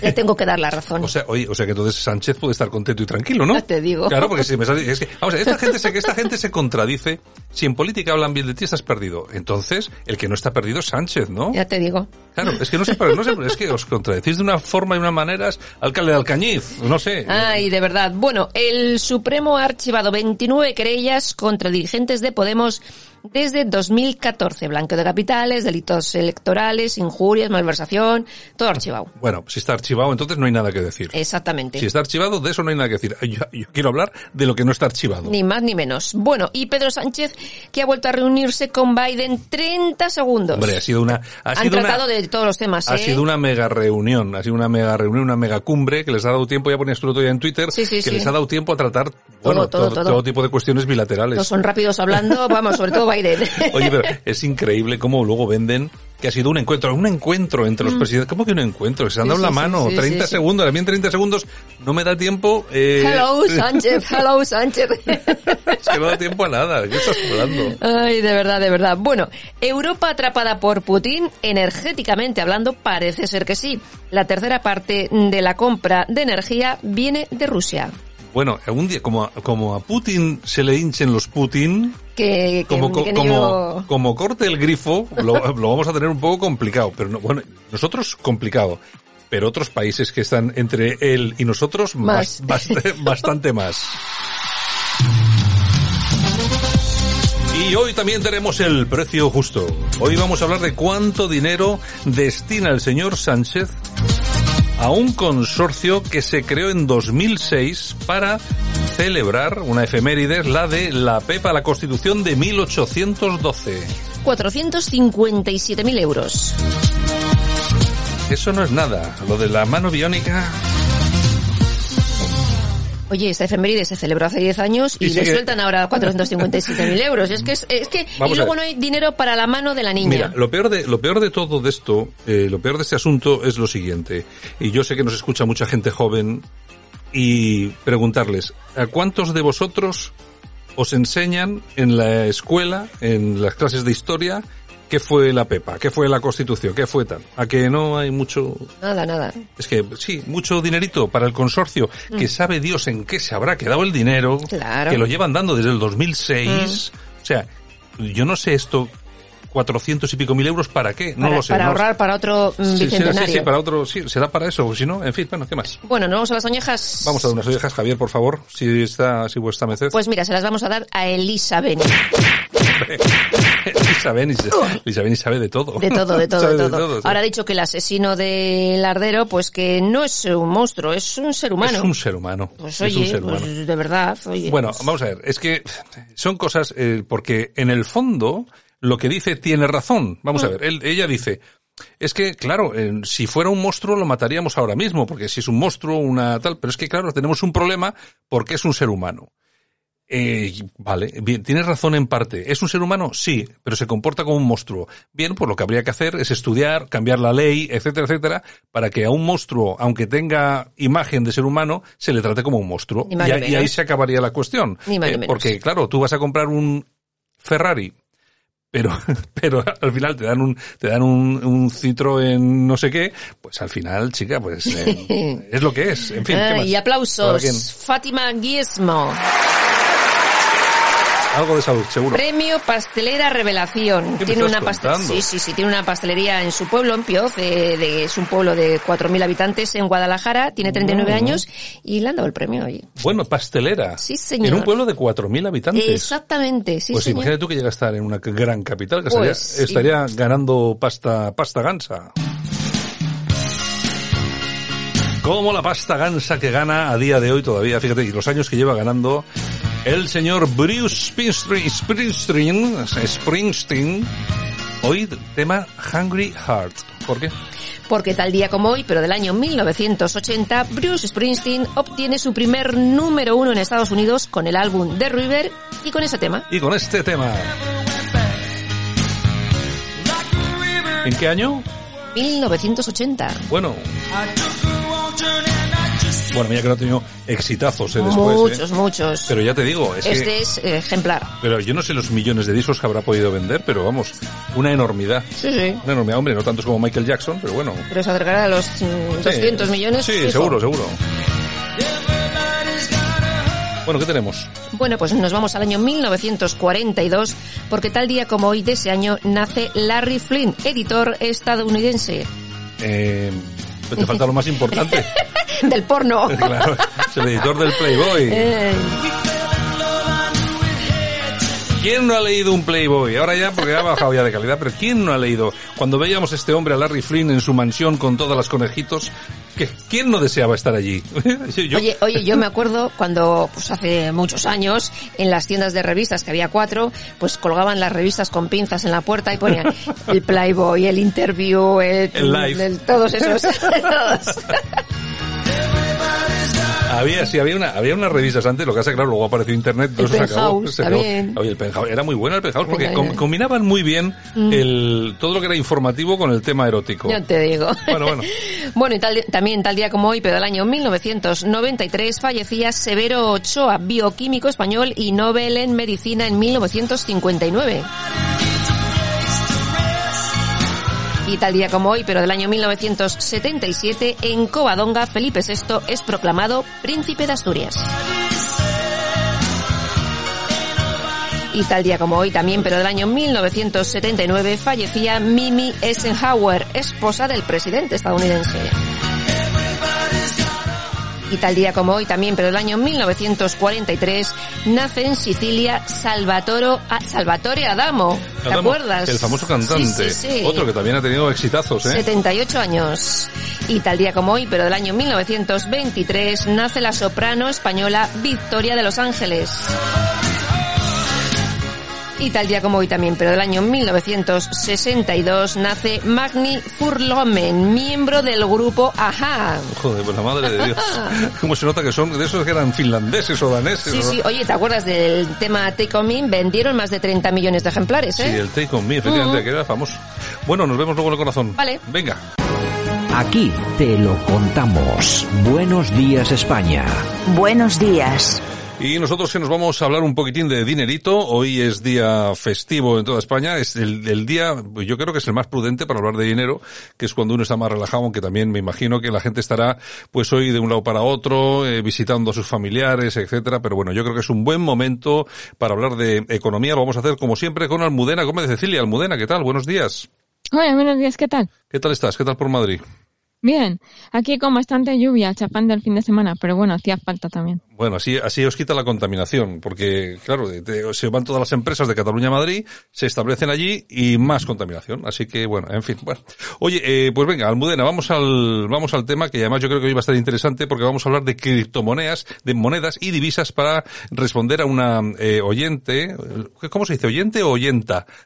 Le tengo que dar la razón. O sea, oye, o sea que entonces Sánchez puede estar contento y tranquilo, ¿no? Ya te digo. Claro, porque si me sale- es que, vamos esta gente se, esta gente se contradice. Si en política hablan bien de ti, estás perdido. Entonces, el que no está perdido es Sánchez, ¿no? Ya te digo. Claro, es que no sé, no sé, es que os contradecís de una forma y de una manera, alcalde de Alcañiz, no sé. Ay, de verdad. Bueno, el Supremo ha archivado 29 querellas contra dirigentes de Podemos desde 2014. Blanqueo de capitales, delitos electorales, injurias, malversación, todo archivado. Bueno, si está archivado, entonces no hay nada que decir. Exactamente. Si está archivado, de eso no hay nada que decir. Yo, yo quiero hablar de lo que no está archivado. Ni más ni menos. Bueno, y Pedro Sánchez, que ha vuelto a reunirse con Biden 30 segundos. Hombre, ha sido una, ha Han sido una, tratado de todos los temas, Ha ¿eh? sido una mega reunión, ha sido una mega reunión, una mega cumbre que les ha dado tiempo, ya ponías tú el otro día en Twitter, Sí, sí, que sí. les ha dado tiempo a tratar, bueno, todo, todo, todo. tipo de cuestiones bilaterales. Son rápidos hablando, vamos, sobre todo Biden. Oye, pero es increíble cómo luego venden que ha sido un encuentro, un encuentro entre los presidentes. ¿Cómo que un encuentro? Se han Mm. Sí, dado la sí, mano, sí, 30 sí, sí. segundos, en 30 segundos no me da tiempo. Eh, Hello, Sánchez, hello, Sánchez. es que no da tiempo a nada. ¿Qué estás hablando? Ay, de verdad, de verdad. Bueno, Europa atrapada por Putin, energéticamente hablando, parece ser que sí. La tercera parte de la compra de energía viene de Rusia. Bueno, algún día, como a, como a Putin se le hinchen los Putin, Que, que, como, que como, yo- como corte el grifo, lo, lo vamos a tener un poco complicado. Pero no, bueno, nosotros complicado. Pero otros países que están entre él y nosotros, más, Más. bast- bastante más. Y hoy también tenemos el precio justo. Hoy vamos a hablar de cuánto dinero destina el señor Sánchez a un consorcio que se creó en 2006 para celebrar una efeméride, la de la PEPA, la Constitución de 1812. 457.000 euros. Eso no es nada. Lo de la mano biónica, Oye, esta efeméride se celebró hace 10 años y, Y le sueltan ahora 457.000 euros. Es que, es, es que Vamos y luego no hay dinero para la mano de la niña. Mira, lo peor de, lo peor de todo de esto, eh, lo peor de este asunto es lo siguiente. Y yo sé que nos escucha mucha gente joven y preguntarles, ¿a cuántos de vosotros os enseñan en la escuela, en las clases de historia, qué fue la Pepa, qué fue la Constitución, qué fue tal? A que no hay mucho, Nada, nada. es que sí, mucho dinerito para el consorcio, que sabe Dios en qué se habrá quedado el dinero, Mm. Claro. Mm. que lo llevan dando desde el 2006. O sea, yo no sé esto, 400 y pico mil euros, ¿para qué? No para, lo sé. para no- ahorrar para otro mm, Sí, sí, bicentenario. Sí, sí, para otro, sí, será para eso, si no, en fin, bueno, ¿qué más? Bueno, nos vamos a las oñejas. Vamos a dar unas orejas, Javier, por favor, si está, si vuestra merced. Pues mira, se las vamos a dar a Elisa Beni. Beni sabe de todo. De todo, de todo, de todo. Ahora ha dicho que el asesino del lardero, pues que no es un monstruo, es un ser humano. Es un ser humano. Pues es oye, un ser pues de verdad, oye. Bueno, vamos a ver, es que son cosas, eh, porque en el fondo lo que dice tiene razón. Vamos a Mm. ver, él- ella dice, es que claro, eh, si fuera un monstruo lo mataríamos ahora mismo, porque si es un monstruo, una tal, pero es que claro, tenemos un problema porque es un ser humano. Eh, vale, bien, tienes razón en parte. ¿Es un ser humano? Sí, pero se comporta como un monstruo. Bien, pues lo que habría que hacer es estudiar, cambiar la ley, etcétera, etcétera, para que a un monstruo, aunque tenga imagen de ser humano, se le trate como un monstruo. Y, a- ahí se acabaría la cuestión. Ni Eh, menos. porque, claro, tú vas a comprar un Ferrari, pero, pero al final te dan un, te dan un, un Citroën no sé qué, pues al final, chica, pues eh, es lo que es. En fin, ¿qué más? y ¿Para aplausos. Fátima Guismo. Algo de salud, seguro. Premio Pastelera Revelación. ¿Qué me Tiene estás una pastelería. contando? Sí, sí, sí, tiene una pastelería en su pueblo, en Pioz, eh, de- es un pueblo de 4.000 habitantes en Guadalajara, tiene 39 Mm. años y le han dado el premio hoy. Bueno, pastelera. Sí, señor. En un pueblo de 4.000 habitantes. Exactamente, sí, pues señor. imagínate tú que llega a estar en una gran capital, que Pues, estaría, estaría ganando pasta, pasta gansa. Como la pasta gansa que gana a día de hoy todavía, fíjate, y los años que lleva ganando el señor Bruce Springsteen, Springsteen, Springsteen hoy tema Hungry Heart. ¿Por qué? Porque tal día como hoy, pero del año 1980, Bruce Springsteen obtiene su primer número uno en Estados Unidos con el álbum The River y con ese tema. Y con este tema. ¿En qué año? 1980. Bueno. Bueno, mira que no ha tenido exitazos eh, después. muchos, eh. muchos. Pero ya te digo, es este que... es ejemplar. Pero yo no sé los millones de discos que habrá podido vender, pero vamos, una enormidad. Sí, sí. Una enormidad, hombre, no tantos como Michael Jackson, pero bueno. Pero se acercará a los mm, 200 millones. Sí, fijo. seguro, seguro. Bueno, ¿qué tenemos? Bueno, pues nos vamos al año 1942, porque tal día como hoy de ese año nace Larry Flynn, editor estadounidense Eh, te falta lo más importante. del porno. claro, es el editor del Playboy. Eh, ¿Quién no ha leído un Playboy? Ahora ya, porque ha bajado ya de calidad, pero ¿quién no ha leído? Cuando veíamos a este hombre, a Larry Flynn, en su mansión con todas las conejitos, ¿qué- ¿quién no deseaba estar allí? Yo- Oye, oye, yo me acuerdo cuando, pues hace muchos años, en las tiendas de revistas, que había cuatro, pues colgaban las revistas con pinzas en la puerta y ponían el Playboy, el Interview, el, El Life. el- todos esos. todos. Había, sí, había una, había unas revistas antes, lo que pasa, claro, luego apareció internet, El se acabó. Se acabó. Oye, el Penthouse, era muy bueno el Penthouse porque com- combinaban muy bien Mm. el, todo lo que era informativo con el tema erótico. Yo te digo. Bueno, bueno. Bueno, y tal- también tal día como hoy, pero del año 1993, fallecía Severo Ochoa, bioquímico español y Nobel en Medicina en 1959. Y tal día como hoy, pero del año 1977, en Covadonga, Felipe VI es proclamado príncipe de Asturias. Y tal día como hoy también, pero del año 1979, fallecía Mimi Eisenhower, esposa del presidente estadounidense. Y tal día como hoy también, pero del año 1943, nace en Sicilia Salvatoro, Salvatore Adamo. ¿Te Adamo, acuerdas? El famoso cantante. Sí, sí, sí. Otro que también ha tenido exitazos, ¿eh? 78 años. Y tal día como hoy, pero del año 1923, nace la soprano española Victoria de Los Ángeles. Y tal día como hoy también, pero del año 1962, nace Magni Furlomen, miembro del grupo Aja. Joder, pues la madre de Dios. ¿Cómo se nota que son de esos que eran finlandeses o daneses? Sí, ¿no? sí. Oye, ¿te acuerdas del tema Take On Me? Vendieron más de 30 millones de ejemplares, ¿eh? Sí, el Take On Me, efectivamente, Ujú. que era famoso. Bueno, nos vemos luego en el corazón. Vale. Venga. Aquí te lo contamos. Buenos días España. Buenos días. Y nosotros que nos vamos a hablar un poquitín de dinerito, hoy es día festivo en toda España, es el, el día, yo creo que es el más prudente para hablar de dinero, que es cuando uno está más relajado, aunque también me imagino que la gente estará pues hoy de un lado para otro, eh, visitando a sus familiares, etcétera, pero bueno, yo creo que es un buen momento para hablar de economía, lo vamos a hacer como siempre con Almudena Gómez de Cecilia. Almudena, ¿qué tal? Buenos días. Hola, buenos días, ¿qué tal? ¿Qué tal estás? ¿Qué tal por Madrid? Bien, aquí con bastante lluvia, chapando el fin de semana, pero bueno, hacía falta también. Bueno, así, así os quita la contaminación, porque claro, se van todas las empresas de Cataluña a Madrid, se establecen allí y más contaminación. Así que bueno, en fin, bueno. Oye, eh, pues venga, Almudena, vamos al, vamos al tema que además yo creo que hoy va a estar interesante porque vamos a hablar de criptomonedas, de monedas y divisas para responder a una eh, oyente, ¿cómo se dice? ¿Oyente o oyenta?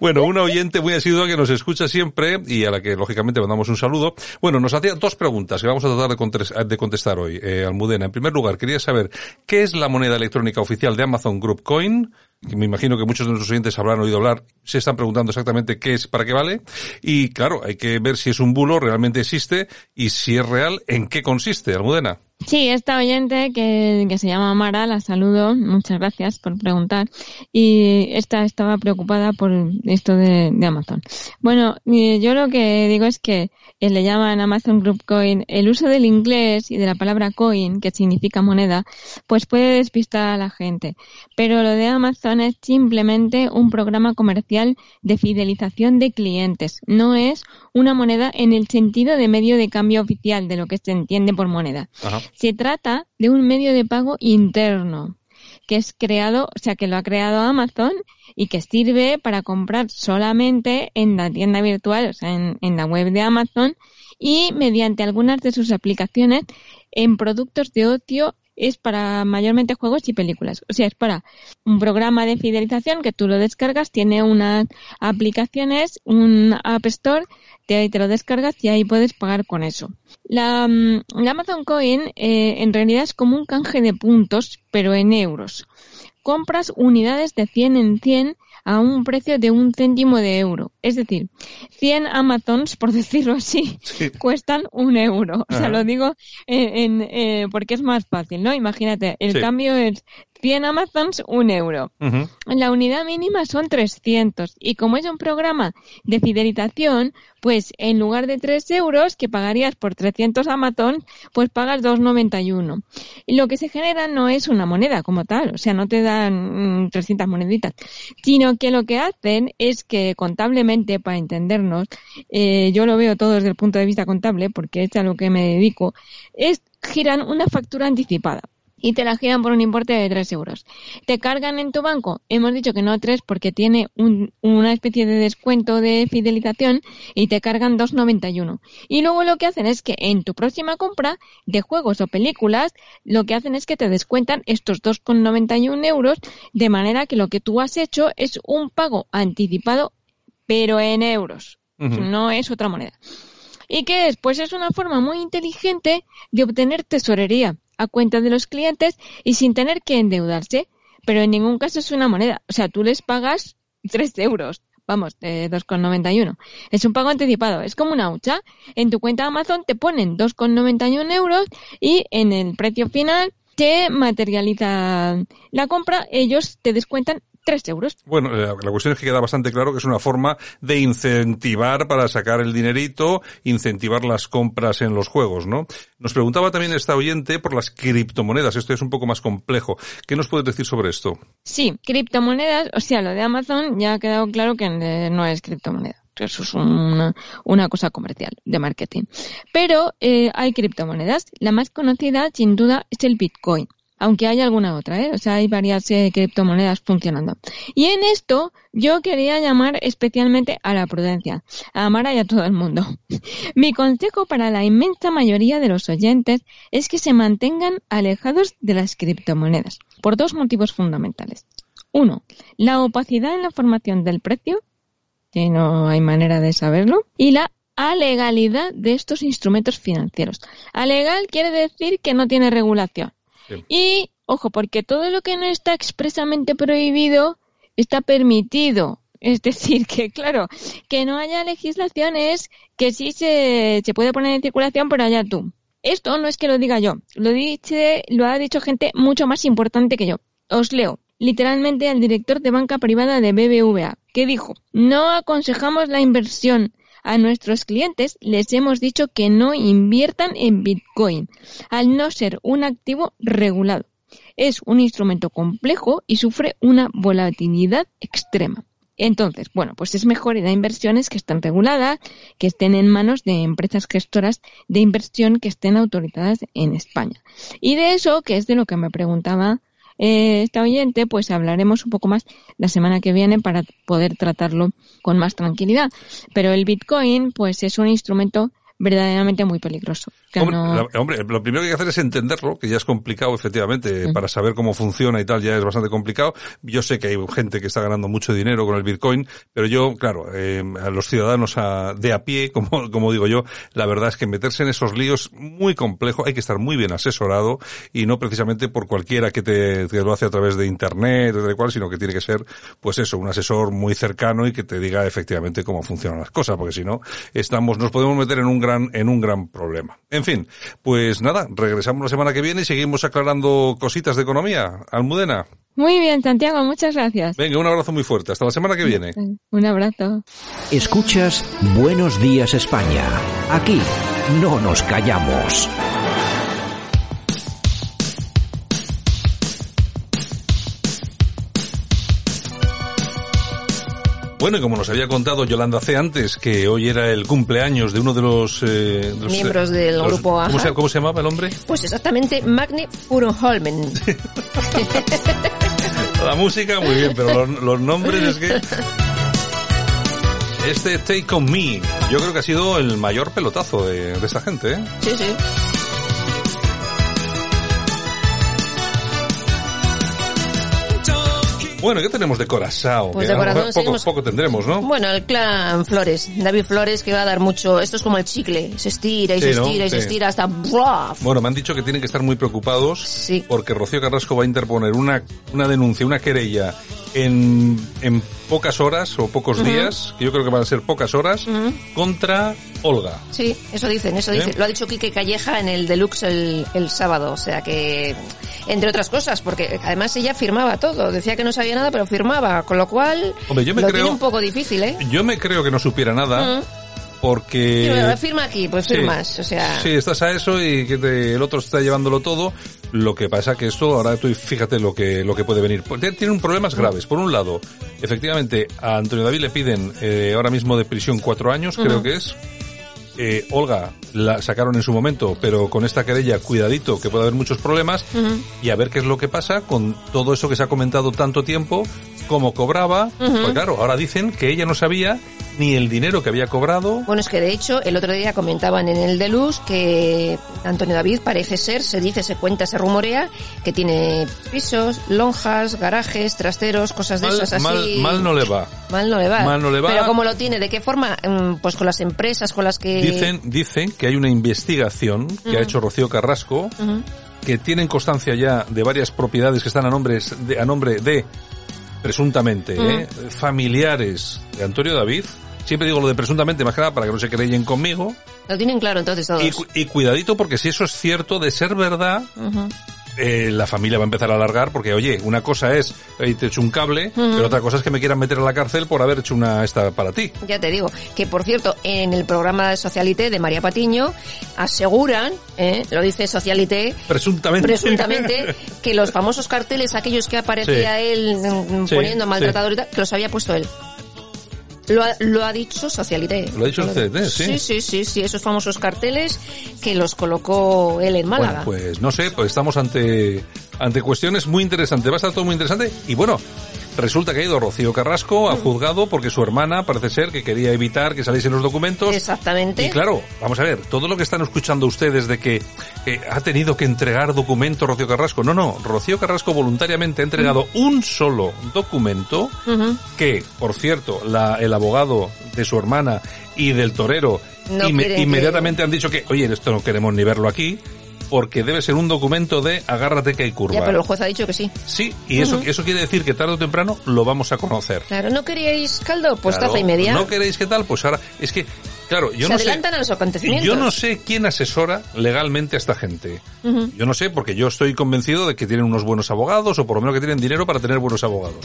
Bueno, una oyente muy asidua que nos escucha siempre y a la que lógicamente mandamos un saludo. Bueno, nos hacía dos preguntas que vamos a tratar de, contes- de contestar hoy, eh, Almudena. En primer lugar, quería saber qué es la moneda electrónica oficial de Amazon Group Coin. Me imagino que muchos de nuestros oyentes habrán oído hablar, se están preguntando exactamente qué es, para qué vale. Y claro, hay que ver si es un bulo, realmente existe y si es real, en qué consiste, Almudena. Sí, esta oyente que, que se llama Mara, la saludo, muchas gracias por preguntar. Y esta estaba preocupada por esto de, de Amazon. Bueno, yo lo que digo es que eh, le llaman Amazon Group Coin, el uso del inglés y de la palabra coin, que significa moneda, pues puede despistar a la gente. Pero lo de Amazon es simplemente un programa comercial de fidelización de clientes. No es una moneda en el sentido de medio de cambio oficial de lo que se entiende por moneda. Se trata de un medio de pago interno que es creado, o sea, que lo ha creado Amazon y que sirve para comprar solamente en la tienda virtual, o sea, en, en la web de Amazon y mediante algunas de sus aplicaciones en productos de ocio es para mayormente juegos y películas. O sea, es para un programa de fidelización que tú lo descargas, tiene unas aplicaciones, un App Store, ahí te lo descargas y ahí puedes pagar con eso. La, mm, Amazon Coin eh, en realidad es como un canje de puntos, pero en euros. Compras unidades de 100 en 100 a un precio de un céntimo de euro. Es decir, 100 Amazons, por decirlo así, cuestan un euro. O sea, Ajá. lo digo en, en, eh, porque es más fácil, ¿no? Imagínate, el Sí. cambio es 100 Amazons, un euro. La unidad mínima son 300 y como es un programa de fidelización, pues en lugar de 3 euros que pagarías por 300 Amazon, pues pagas 2,91. Y lo que se genera no es una moneda como tal, o sea, no te dan mm, 300 moneditas, sino que lo que hacen es que contablemente, para entendernos, eh, yo lo veo todo desde el punto de vista contable, porque es a lo que me dedico, es giran una factura anticipada y te la giran por un importe de 3 euros. Te cargan en tu banco, hemos dicho que no 3 porque tiene un- una especie de descuento de fidelización y te cargan 2,91. Y luego lo que hacen es que en tu próxima compra de juegos o películas, lo que hacen es que te descuentan estos 2,91 euros de manera que lo que tú has hecho es un pago anticipado pero en euros. No es otra moneda. ¿Y qué es? Pues es una forma muy inteligente de obtener tesorería a cuenta de los clientes y sin tener que endeudarse. Pero en ningún caso es una moneda. O sea, tú les pagas 3 euros. Vamos, de 2,91. Es un pago anticipado. Es como una hucha. En tu cuenta Amazon te ponen 2,91 euros y en el precio final te materializa la compra. Ellos te descuentan 3 euros. Bueno, eh, la cuestión es que queda bastante claro que es una forma de incentivar para sacar el dinerito, incentivar las compras en los juegos, ¿no? Nos preguntaba también esta oyente por las criptomonedas. Esto es un poco más complejo. ¿Qué nos puedes decir sobre esto? Sí, criptomonedas, o sea, lo de Amazon ya ha quedado claro que eh, no es criptomoneda. Eso es una, una cosa comercial, de marketing. Pero eh, hay criptomonedas. La más conocida, sin duda, es el Bitcoin. Aunque hay alguna otra, ¿eh? O sea, hay varias eh, criptomonedas funcionando. Y en esto, yo quería llamar especialmente a la prudencia, a Amara y a todo el mundo. Mi consejo para la inmensa mayoría de los oyentes es que se mantengan alejados de las criptomonedas, por dos motivos fundamentales. Uno, la opacidad en la formación del precio, que no hay manera de saberlo, y la alegalidad de estos instrumentos financieros. Alegal quiere decir que no tiene regulación. Y, ojo, porque todo lo que no está expresamente prohibido está permitido. Es decir, que claro, que no haya legislación es que sí se, se puede poner en circulación, pero allá tú. Esto no es que lo diga yo, lo, dice, lo ha dicho gente mucho más importante que yo. Os leo literalmente al director de banca privada de BBVA, que dijo, no aconsejamos la inversión. A nuestros clientes les hemos dicho que no inviertan en Bitcoin, al no ser un activo regulado. Es un instrumento complejo y sufre una volatilidad extrema. Entonces, bueno, pues es mejor ir a inversiones que estén reguladas, que estén en manos de empresas gestoras de inversión que estén autorizadas en España. Y de eso, que es de lo que me preguntaba eh, oyente, pues hablaremos un poco más la semana que viene para poder tratarlo con más tranquilidad. Pero el Bitcoin, pues es un instrumento verdaderamente muy peligroso. Hombre, lo primero que hay que hacer es entenderlo, que ya es complicado, efectivamente, para saber cómo funciona y tal, ya es bastante complicado. Yo sé que hay gente que está ganando mucho dinero con el Bitcoin, pero yo, claro, eh, a los ciudadanos de a pie, como, como digo yo, la verdad es que meterse en esos líos muy complejo, hay que estar muy bien asesorado y no precisamente por cualquiera que te, lo hace a través de internet, de cual, sino que tiene que ser, pues eso, un asesor muy cercano y que te diga efectivamente cómo funcionan las cosas, porque si no, estamos, nos podemos meter en un gran en un gran problema. En fin, pues nada, regresamos la semana que viene y seguimos aclarando cositas de economía. Almudena. Muy bien, Santiago, muchas gracias. Venga, un abrazo muy fuerte. Hasta la semana que viene. Un abrazo. Escuchas Buenos Días España. Aquí no nos callamos. Bueno, y como nos había contado Yolanda C. antes, que hoy era el cumpleaños de uno de los... Eh, Miembros del grupo ¿cómo se, ¿Cómo se llamaba el hombre? Pues exactamente Magne Furuholmen. La música muy bien, pero los, nombres es que... Este Take On Me, yo creo que ha sido el mayor pelotazo de, de esta gente, ¿eh? Sí, sí. Bueno, ¿qué tenemos de Corazao? Pues de corazón poco, poco, tendremos, ¿no? Bueno, el clan Flores, David Flores, que va a dar mucho... Esto es como el chicle, se estira y se estira y se estira hasta... Bueno, me han dicho que tienen que estar muy preocupados porque Rocío Carrasco va a interponer una, una denuncia, una querella en, en pocas horas o pocos días, que yo creo que van a ser pocas horas, contra Olga. Sí, eso dicen, eso dicen. Lo ha dicho Quique Calleja en el Deluxe el, el sábado, o sea que, entre otras cosas, porque además ella firmaba todo, decía que no sabía nada, pero firmaba, con lo cual Hombre, yo me lo creo, tiene un poco difícil, ¿eh? Yo me creo que no supiera nada porque... firma aquí, pues firmas, o sea... Sí, estás a eso y que el otro está llevándolo todo. Lo que pasa que esto, ahora tú fíjate lo que, lo que puede venir. Tienen problemas graves. Por un lado, efectivamente, a Antonio David le piden eh, ahora mismo de prisión cuatro años, creo que es. Eh, Olga la sacaron en su momento, pero con esta querella, cuidadito, que puede haber muchos problemas, y a ver qué es lo que pasa con todo eso que se ha comentado tanto tiempo, cómo cobraba, pues claro, ahora dicen que ella no sabía ni el dinero que había cobrado. Bueno, es que de hecho el otro día comentaban en el de Luz que Antonio David parece ser, se dice, se cuenta, se rumorea, que tiene pisos, lonjas, garajes, trasteros, cosas de esas así. Mal, no le va. Mal no le va. Mal no le va. Pero ¿cómo lo tiene? ¿De qué forma? Mm, pues con las empresas con las que... Dicen, dicen que hay una investigación que ha hecho Rocío Carrasco, que tienen constancia ya de varias propiedades que están a, nombres de, a nombre de presuntamente, ¿eh? familiares de Antonio David. Siempre digo lo de presuntamente, más que nada para que no se creen conmigo. Lo tienen claro entonces todos. Y, cuidadito porque si eso es cierto, de ser verdad, eh, la familia va a empezar a alargar porque, oye, una cosa es, te he hecho un cable, pero otra cosa es que me quieran meter a la cárcel por haber hecho una esta para ti. Ya te digo, que por cierto, en el programa de Socialité de María Patiño, aseguran, eh, lo dice Socialité, presuntamente, presuntamente que los famosos carteles, aquellos que aparecía él mm, poniendo maltratador y tal, que los había puesto él. Lo ha, lo ha dicho Socialité. Lo ha dicho Socialité, sí. Sí, sí, sí, sí, esos famosos carteles que los colocó él en Málaga. Bueno, pues no sé, pues estamos ante, ante cuestiones muy interesantes. Va a estar todo muy interesante y bueno, Resulta que ha ido Rocío Carrasco a juzgado porque su hermana parece ser que quería evitar que saliesen los documentos. Exactamente. Y claro, vamos a ver, todo lo que están escuchando ustedes de que eh, ha tenido que entregar documentos Rocío Carrasco. No, no, Rocío Carrasco voluntariamente ha entregado un solo documento que, por cierto, la, el abogado de su hermana y del torero No inme- quieren que- inmediatamente han dicho que, oye, esto no queremos ni verlo aquí, porque debe ser un documento de agárrate que hay curva. Ya, pero el juez ha dicho que sí. Sí, y eso, eso quiere decir que tarde o temprano lo vamos a conocer. Claro, ¿no queríais caldo? Pues Claro, taza y media. ¿No queréis qué tal? Pues ahora, es que, claro, yo Se no sé... adelantan a los acontecimientos. Yo no sé quién asesora legalmente a esta gente. Yo no sé, porque yo estoy convencido de que tienen unos buenos abogados, o por lo menos que tienen dinero para tener buenos abogados.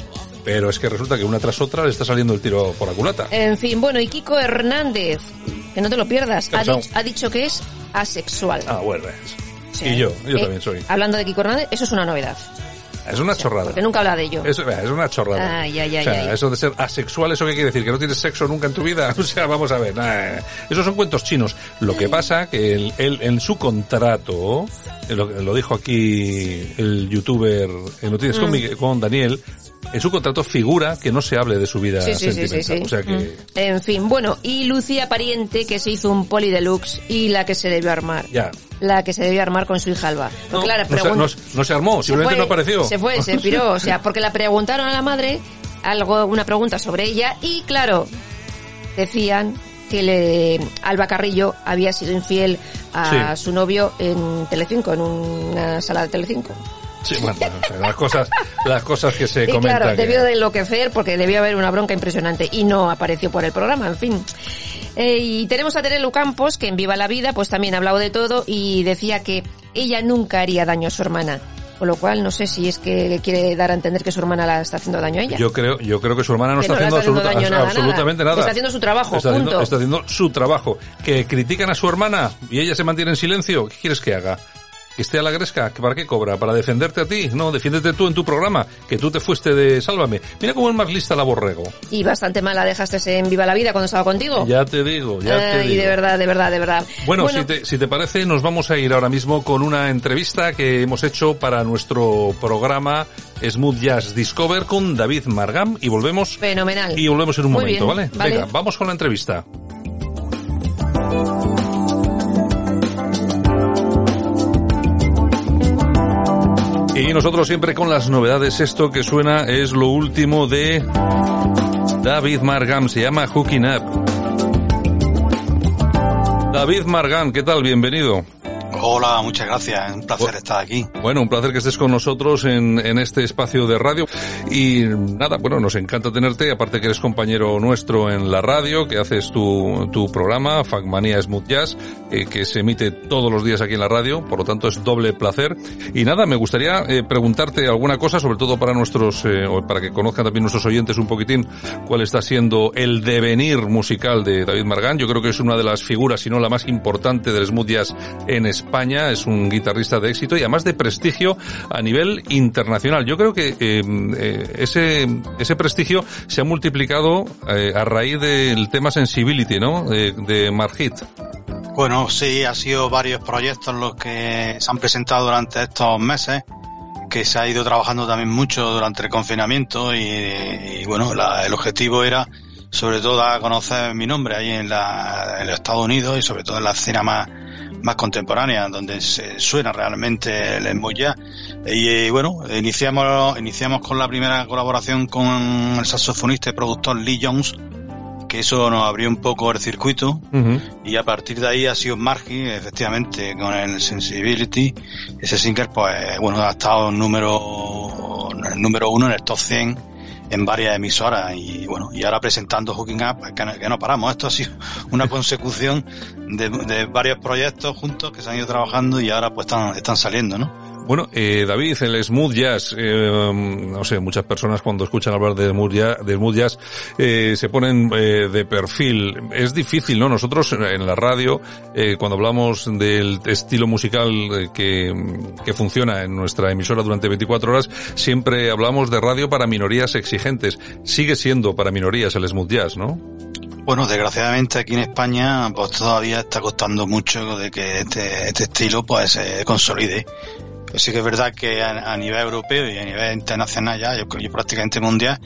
Pero es que resulta que una tras otra le está saliendo el tiro por la culata. En fin, bueno, y Kiko Hernández, que no te lo pierdas, ¿Qué ha dich- ha dicho que es asexual. Ah, bueno. Y yo, yo Eh, también soy. Hablando de Kiko Hernández, eso es una novedad. Es una chorrada. Porque nunca habla de ello. Es, es una chorrada. Ay, ay, ay, o sea, eso de ser asexual, ¿eso qué quiere decir? ¿Que no tienes sexo nunca en tu vida? O sea, vamos a ver. nah, esos son cuentos chinos. Lo que pasa que él, él- en su contrato, eh, lo, lo dijo aquí el youtuber en Noticias Mm. con, Miguel- con Daniel, en su contrato figura que no se hable de su vida Sí, sí, sí, sí, sentimental. sí. O sea que... Mm. En fin, bueno, y Lucía Pariente, que se hizo un poli deluxe y la que se debió armar. Ya. La que se debió armar con su hija Alba. No, se, pregun- no se- no se armó, se simplemente fue, no apareció. Se fue, se piró, o sea, porque la preguntaron a la madre algo, una pregunta sobre ella y claro, decían que le, Alba Carrillo había sido infiel a Sí. su novio en Telecinco, en una sala de Telecinco. Sí, bueno, las cosas, las cosas que se y comentan. claro, que- debió de enloquecer porque debió haber una bronca impresionante y no apareció por el programa, en fin. Eh, y tenemos a Terelu Campos, que en Viva la Vida pues también ha hablado de todo y decía que ella nunca haría daño a su hermana. Con lo cual no sé si es que quiere dar a entender que su hermana la está haciendo daño a ella. Yo creo, yo creo que su hermana no está no haciendo, está haciendo absoluta- daño nada, absolutamente nada. nada. Está haciendo su trabajo, Está haciendo, punto. está haciendo su trabajo. Que critican a su hermana y ella se mantiene en silencio. ¿Qué quieres que haga? ¿Que esté a la gresca? ¿Que ¿Para qué cobra? ¿Para defenderte a ti? No, defiéndete tú en tu programa, que tú te fuiste de Sálvame. Mira cómo es más lista la borrego. Y bastante mala dejaste en Viva la Vida cuando estaba contigo. Ya te digo, ya te Ay, digo. de verdad, de verdad, de verdad. Bueno, Si, te, si te parece, nos vamos a ir ahora mismo con una entrevista que hemos hecho para nuestro programa Smooth Jazz Discover con David Margam y volvemos Fenomenal. y volvemos en un Muy momento, bien, ¿vale? vale. Venga, vamos con la entrevista. Y nosotros siempre con las novedades. Esto que suena es lo último de David Margam. Se llama Hooking Up. David Margam, ¿qué tal? Bienvenido. Hola, muchas gracias. Un placer estar aquí. Bueno, un placer que estés con nosotros en, en este espacio de radio. Y nada, bueno, nos encanta tenerte, aparte que eres compañero nuestro en la radio, que haces tu, tu programa, Facmanía Smooth Jazz, eh, que se emite todos los días aquí en la radio, por lo tanto es doble placer. Y nada, me gustaría eh, preguntarte alguna cosa, sobre todo para nuestros, eh, o para que conozcan también nuestros oyentes un poquitín cuál está siendo el devenir musical de David Margán. Yo creo que es una de las figuras, si no la más importante del smooth jazz en España. Es un guitarrista de éxito y además de prestigio a nivel internacional. Yo creo que eh, eh, ese, ese prestigio se ha multiplicado eh, a raíz del tema Sensibility, ¿no? De, de Margit. Bueno, sí, ha sido varios proyectos los que se han presentado durante estos meses, que se ha ido trabajando también mucho durante el confinamiento y, y bueno, la- el objetivo era sobre todo dar a conocer mi nombre ahí en, la, en los Estados Unidos y sobre todo en la escena más, más contemporánea, donde se suena realmente el smooth jazz. Y, eh, bueno, iniciamos, iniciamos con la primera colaboración con el saxofonista y productor Lee Jones, que eso nos abrió un poco el circuito y a partir de ahí ha sido Margie, efectivamente, con el Sensibility. Ese single, pues, bueno, ha estado en número, en el número uno en el top 100 en varias emisoras y bueno, y ahora presentando Hooking Up, que no, que no paramos. Esto ha sido una consecución de, de varios proyectos juntos que se han ido trabajando y ahora pues están, están saliendo, ¿no? Bueno, eh, David, el smooth jazz, eh, no sé, muchas personas cuando escuchan hablar de smooth jazz, de smooth jazz eh, se ponen eh, de perfil. Es difícil, ¿no? Nosotros en la radio, eh, cuando hablamos del estilo musical eh, que, que funciona en nuestra emisora durante 24 horas, siempre hablamos de radio para minorías exigentes. Sigue siendo para minorías el smooth jazz, ¿no? Bueno, desgraciadamente aquí en España pues todavía está costando mucho de que este, este estilo pues se consolide. Sí que es verdad que a, nivel europeo y a nivel internacional ya, yo creo prácticamente mundial,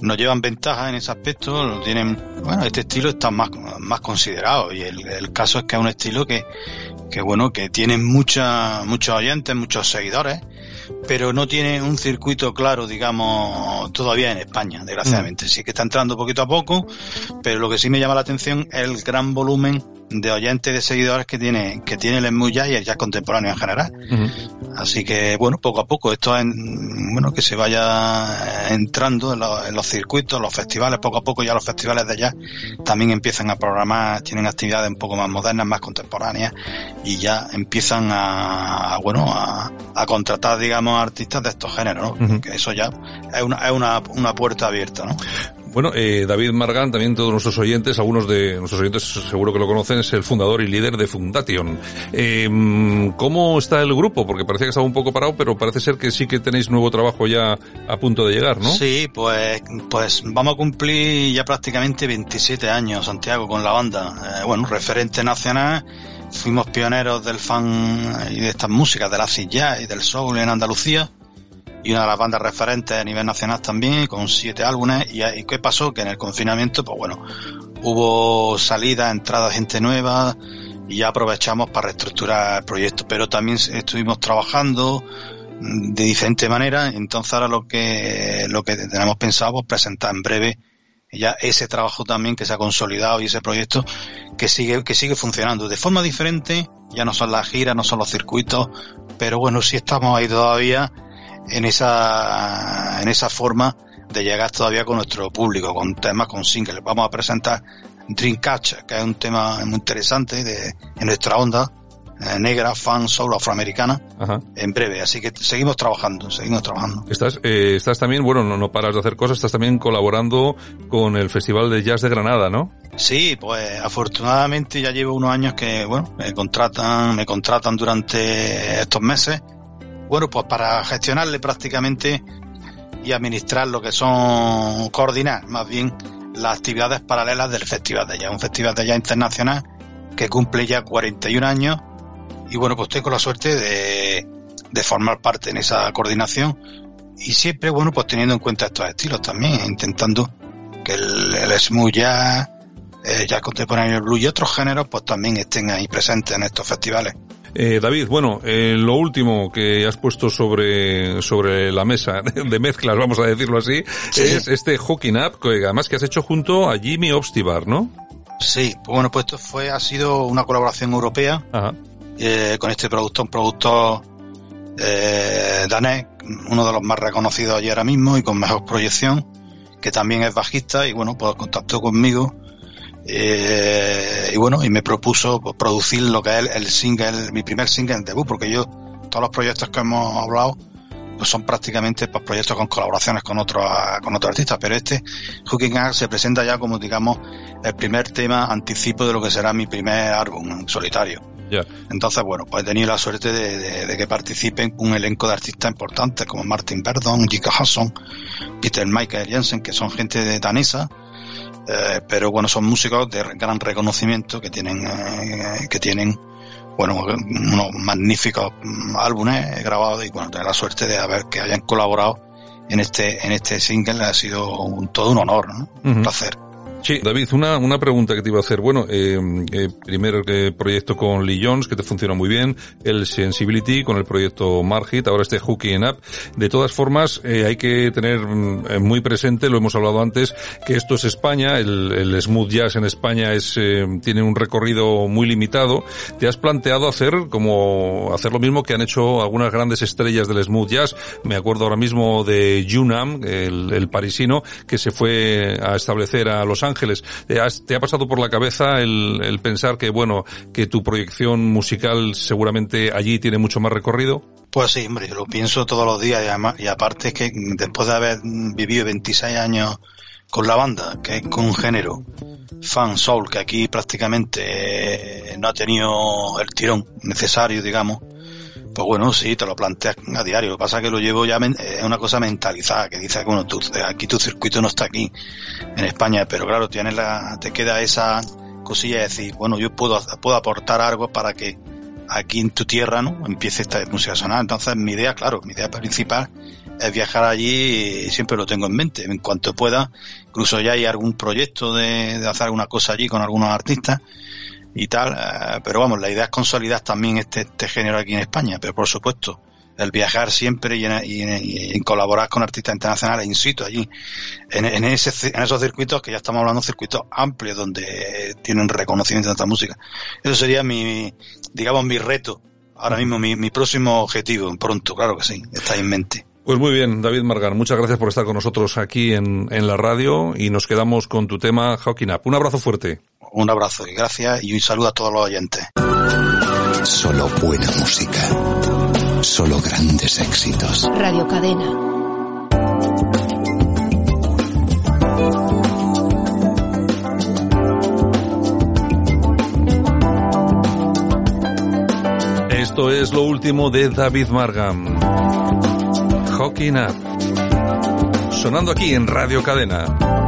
nos llevan ventaja en ese aspecto, tienen, bueno, este estilo está más, más considerado y el, el caso es que es un estilo que, que bueno, que tiene mucha, muchos oyentes, muchos seguidores, pero no tiene un circuito claro, digamos, todavía en España, desgraciadamente. Mm. Sí que está entrando poquito a poco, pero lo que sí me llama la atención es el gran volumen de oyentes y de seguidores que tiene, que tiene el Smooth y el jazz contemporáneo en general. Así que, bueno, poco a poco, esto es, bueno, que se vaya entrando en, los circuitos, los festivales, poco a poco ya los festivales de jazz también empiezan a programar, tienen actividades un poco más modernas, más contemporáneas y ya empiezan a, bueno, a, contratar, digamos, artistas de estos géneros, ¿no? Que eso ya es una, es una, una puerta abierta, ¿no? Bueno, eh, David Margan, también todos nuestros oyentes, algunos de nuestros oyentes seguro que lo conocen, es el fundador y líder de Fundation. Eh, ¿Cómo está el grupo? Porque parecía que estaba un poco parado, pero parece ser que sí que tenéis nuevo trabajo ya a punto de llegar, ¿no? Sí, pues, pues vamos a cumplir ya prácticamente 27 años, Santiago, con la banda. Eh, bueno, referente nacional fuimos pioneros del fan y de estas músicas, de la silla y del soul en Andalucía y una de las bandas referentes a nivel nacional también, con siete álbumes. ¿Y, qué pasó? Que en el confinamiento, pues bueno, hubo salida, entrada, gente nueva, y ya aprovechamos para reestructurar el proyecto. Pero también estuvimos trabajando de diferente manera, entonces ahora lo que, lo que tenemos pensado es pues, presentar en breve ya ese trabajo también que se ha consolidado y ese proyecto que sigue, que sigue funcionando de forma diferente, ya no son las giras, no son los circuitos, pero bueno, sí estamos ahí todavía en esa, en esa forma de llegar todavía con nuestro público, con temas, con singles. Vamos a presentar Dreamcatcher, que es un tema muy interesante de, en nuestra onda, eh, negra, fan, solo afroamericana, en breve. Así que seguimos trabajando, seguimos trabajando. Estás, eh, estás también, bueno, no, no paras de hacer cosas, estás también colaborando con el Festival de Jazz de Granada, ¿no? Sí, pues afortunadamente ya llevo unos años que, bueno, me contratan, me contratan durante estos meses bueno, pues para gestionarle prácticamente y administrar lo que son, coordinar más bien las actividades paralelas del Festival de Jazz, un Festival de Jazz internacional que cumple ya 41 años y bueno, pues tengo la suerte de, formar parte en esa coordinación y siempre, bueno, pues teniendo en cuenta estos estilos también, intentando que el, el smooth jazz, el jazz contemporáneo, el blues y otros géneros pues también estén ahí presentes en estos festivales. Eh, David, bueno, eh, lo último que has puesto sobre, sobre la mesa de mezclas, vamos a decirlo así, es este Hooking Up, que además que has hecho junto a Jimmy Obstivar, ¿no? Sí, pues bueno, pues esto fue, ha sido una colaboración europea eh, con este productor, un productor eh, danés, uno de los más reconocidos allí ahora mismo y con mejor proyección, que también es bajista y bueno, pues contactó conmigo eh, y bueno, y me propuso producir lo que es el, single, mi primer single en debut, porque yo, todos los proyectos que hemos hablado, pues son prácticamente pues, proyectos con colaboraciones con otros con otros artistas, pero este Hooking Up se presenta ya como digamos el primer tema anticipo de lo que será mi primer álbum en solitario. Entonces, bueno, pues he tenido la suerte de, que participen un elenco de artistas importantes como Martin Verdon, Jika Hudson, Peter Michael Jensen, que son gente de danesa, eh, pero bueno, son músicos de gran reconocimiento que tienen, eh, que tienen, bueno, unos magníficos álbumes grabados y bueno, tener la suerte de haber que hayan colaborado en este, en este single ha sido un, todo un honor, ¿no? Un placer. Sí, David, una, una pregunta que te iba a hacer. Bueno, eh, eh primer eh, proyecto con Lee Jones, que te funciona muy bien, el Sensibility con el proyecto Margit, ahora este Hooking Up. De todas formas, eh, hay que tener mm, muy presente, lo hemos hablado antes, que esto es España, el, el smooth jazz en España es tiene un recorrido muy limitado. ¿Te has planteado hacer como hacer lo mismo que han hecho algunas grandes estrellas del smooth jazz? Me acuerdo ahora mismo de Junam, el, el parisino, que se fue a establecer a Los Ángeles Ángeles. ¿Te ha pasado por la cabeza el, pensar que, bueno, que tu proyección musical seguramente allí tiene mucho más recorrido? Pues sí, hombre, lo pienso todos los días y, y aparte que después de haber vivido 26 años con la banda, que es con un género fan soul que aquí prácticamente eh, no ha tenido el tirón necesario, digamos, pues bueno, sí, te lo planteas a diario. Lo que pasa es que lo llevo ya, es una cosa mentalizada, que dice, bueno, tú, aquí tu circuito no está aquí en España, pero claro, tienes la, te queda esa cosilla de decir, bueno, yo puedo, puedo aportar algo para que aquí en tu tierra, ¿no? Empiece esta música a sonar. Entonces, mi idea, claro, mi idea principal es viajar allí y siempre lo tengo en mente. En cuanto pueda, incluso ya hay algún proyecto de, de hacer alguna cosa allí con algunos artistas y tal, eh, pero vamos, la idea es consolidar también este, este género aquí en España, pero por supuesto, el viajar siempre y en, colaborar con artistas internacionales in situ allí, en, ese, en esos circuitos que ya estamos hablando circuitos amplios donde tienen reconocimiento de esta música. Eso sería mi, digamos, mi reto, ahora mismo mi, mi próximo objetivo, pronto, claro que sí, está en mente. Pues muy bien, David Margar, muchas gracias por estar con nosotros aquí en, en la radio y nos quedamos con tu tema Hawking Up. Un abrazo fuerte. Un abrazo y gracias y un saludo a todos los oyentes. Solo buena música. Solo grandes éxitos. Radio Cadena. Esto es lo último de David Margam. Hawking Up. Sonando aquí en Radio Cadena.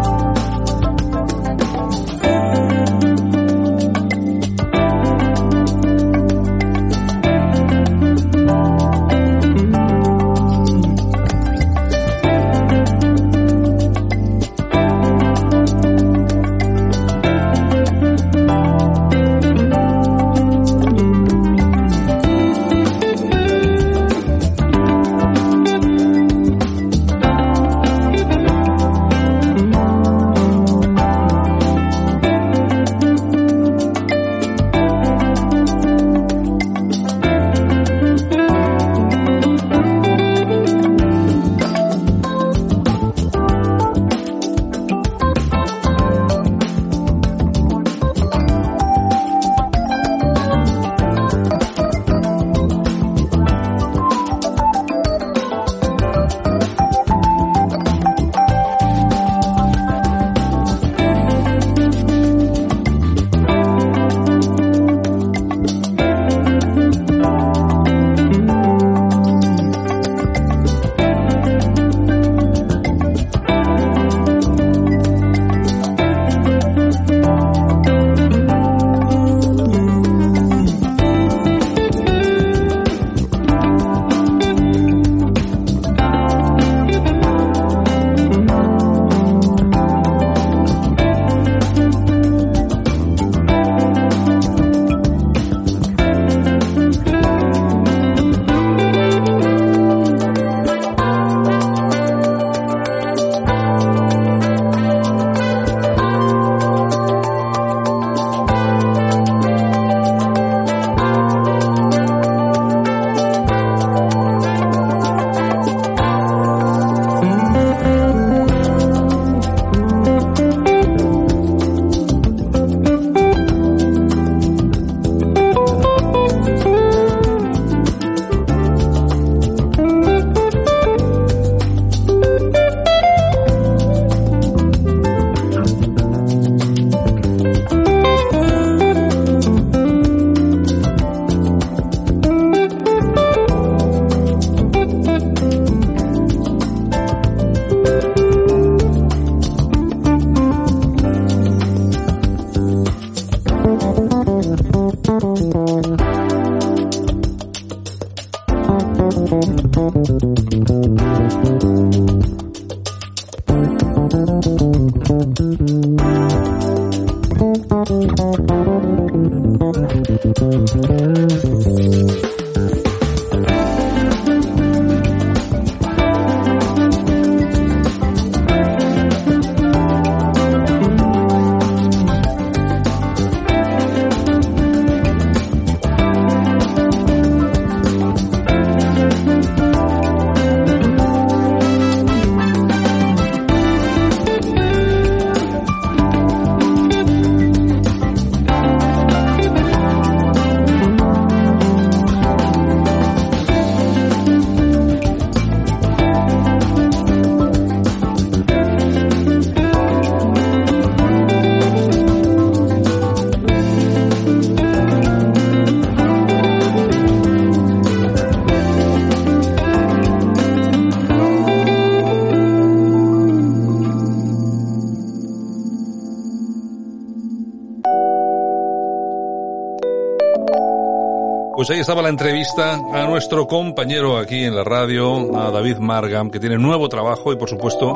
Pues ahí estaba la entrevista a nuestro compañero aquí en la radio, a David Margam, que tiene nuevo trabajo y por supuesto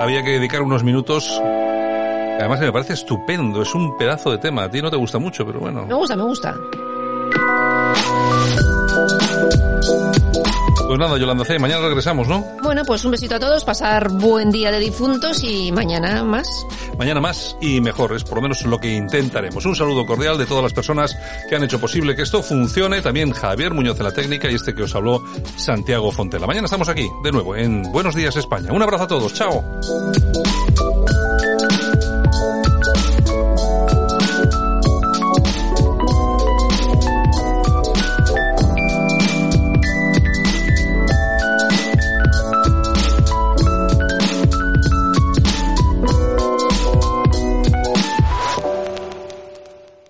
había que dedicar unos minutos. Además me parece estupendo, es un pedazo de tema. A ti no te gusta mucho, pero bueno. Me gusta, me gusta. Pues nada, Yolanda C, mañana regresamos, ¿no? Bueno, pues un besito a todos, pasar buen día de difuntos y mañana más. Mañana más y mejor, es por lo menos lo que intentaremos. Un saludo cordial de todas las personas que han hecho posible que esto funcione. También Javier Muñoz de la técnica y este que os habló, Santiago Fontela. Mañana estamos aquí, de nuevo, en Buenos Días España. Un abrazo a todos, chao.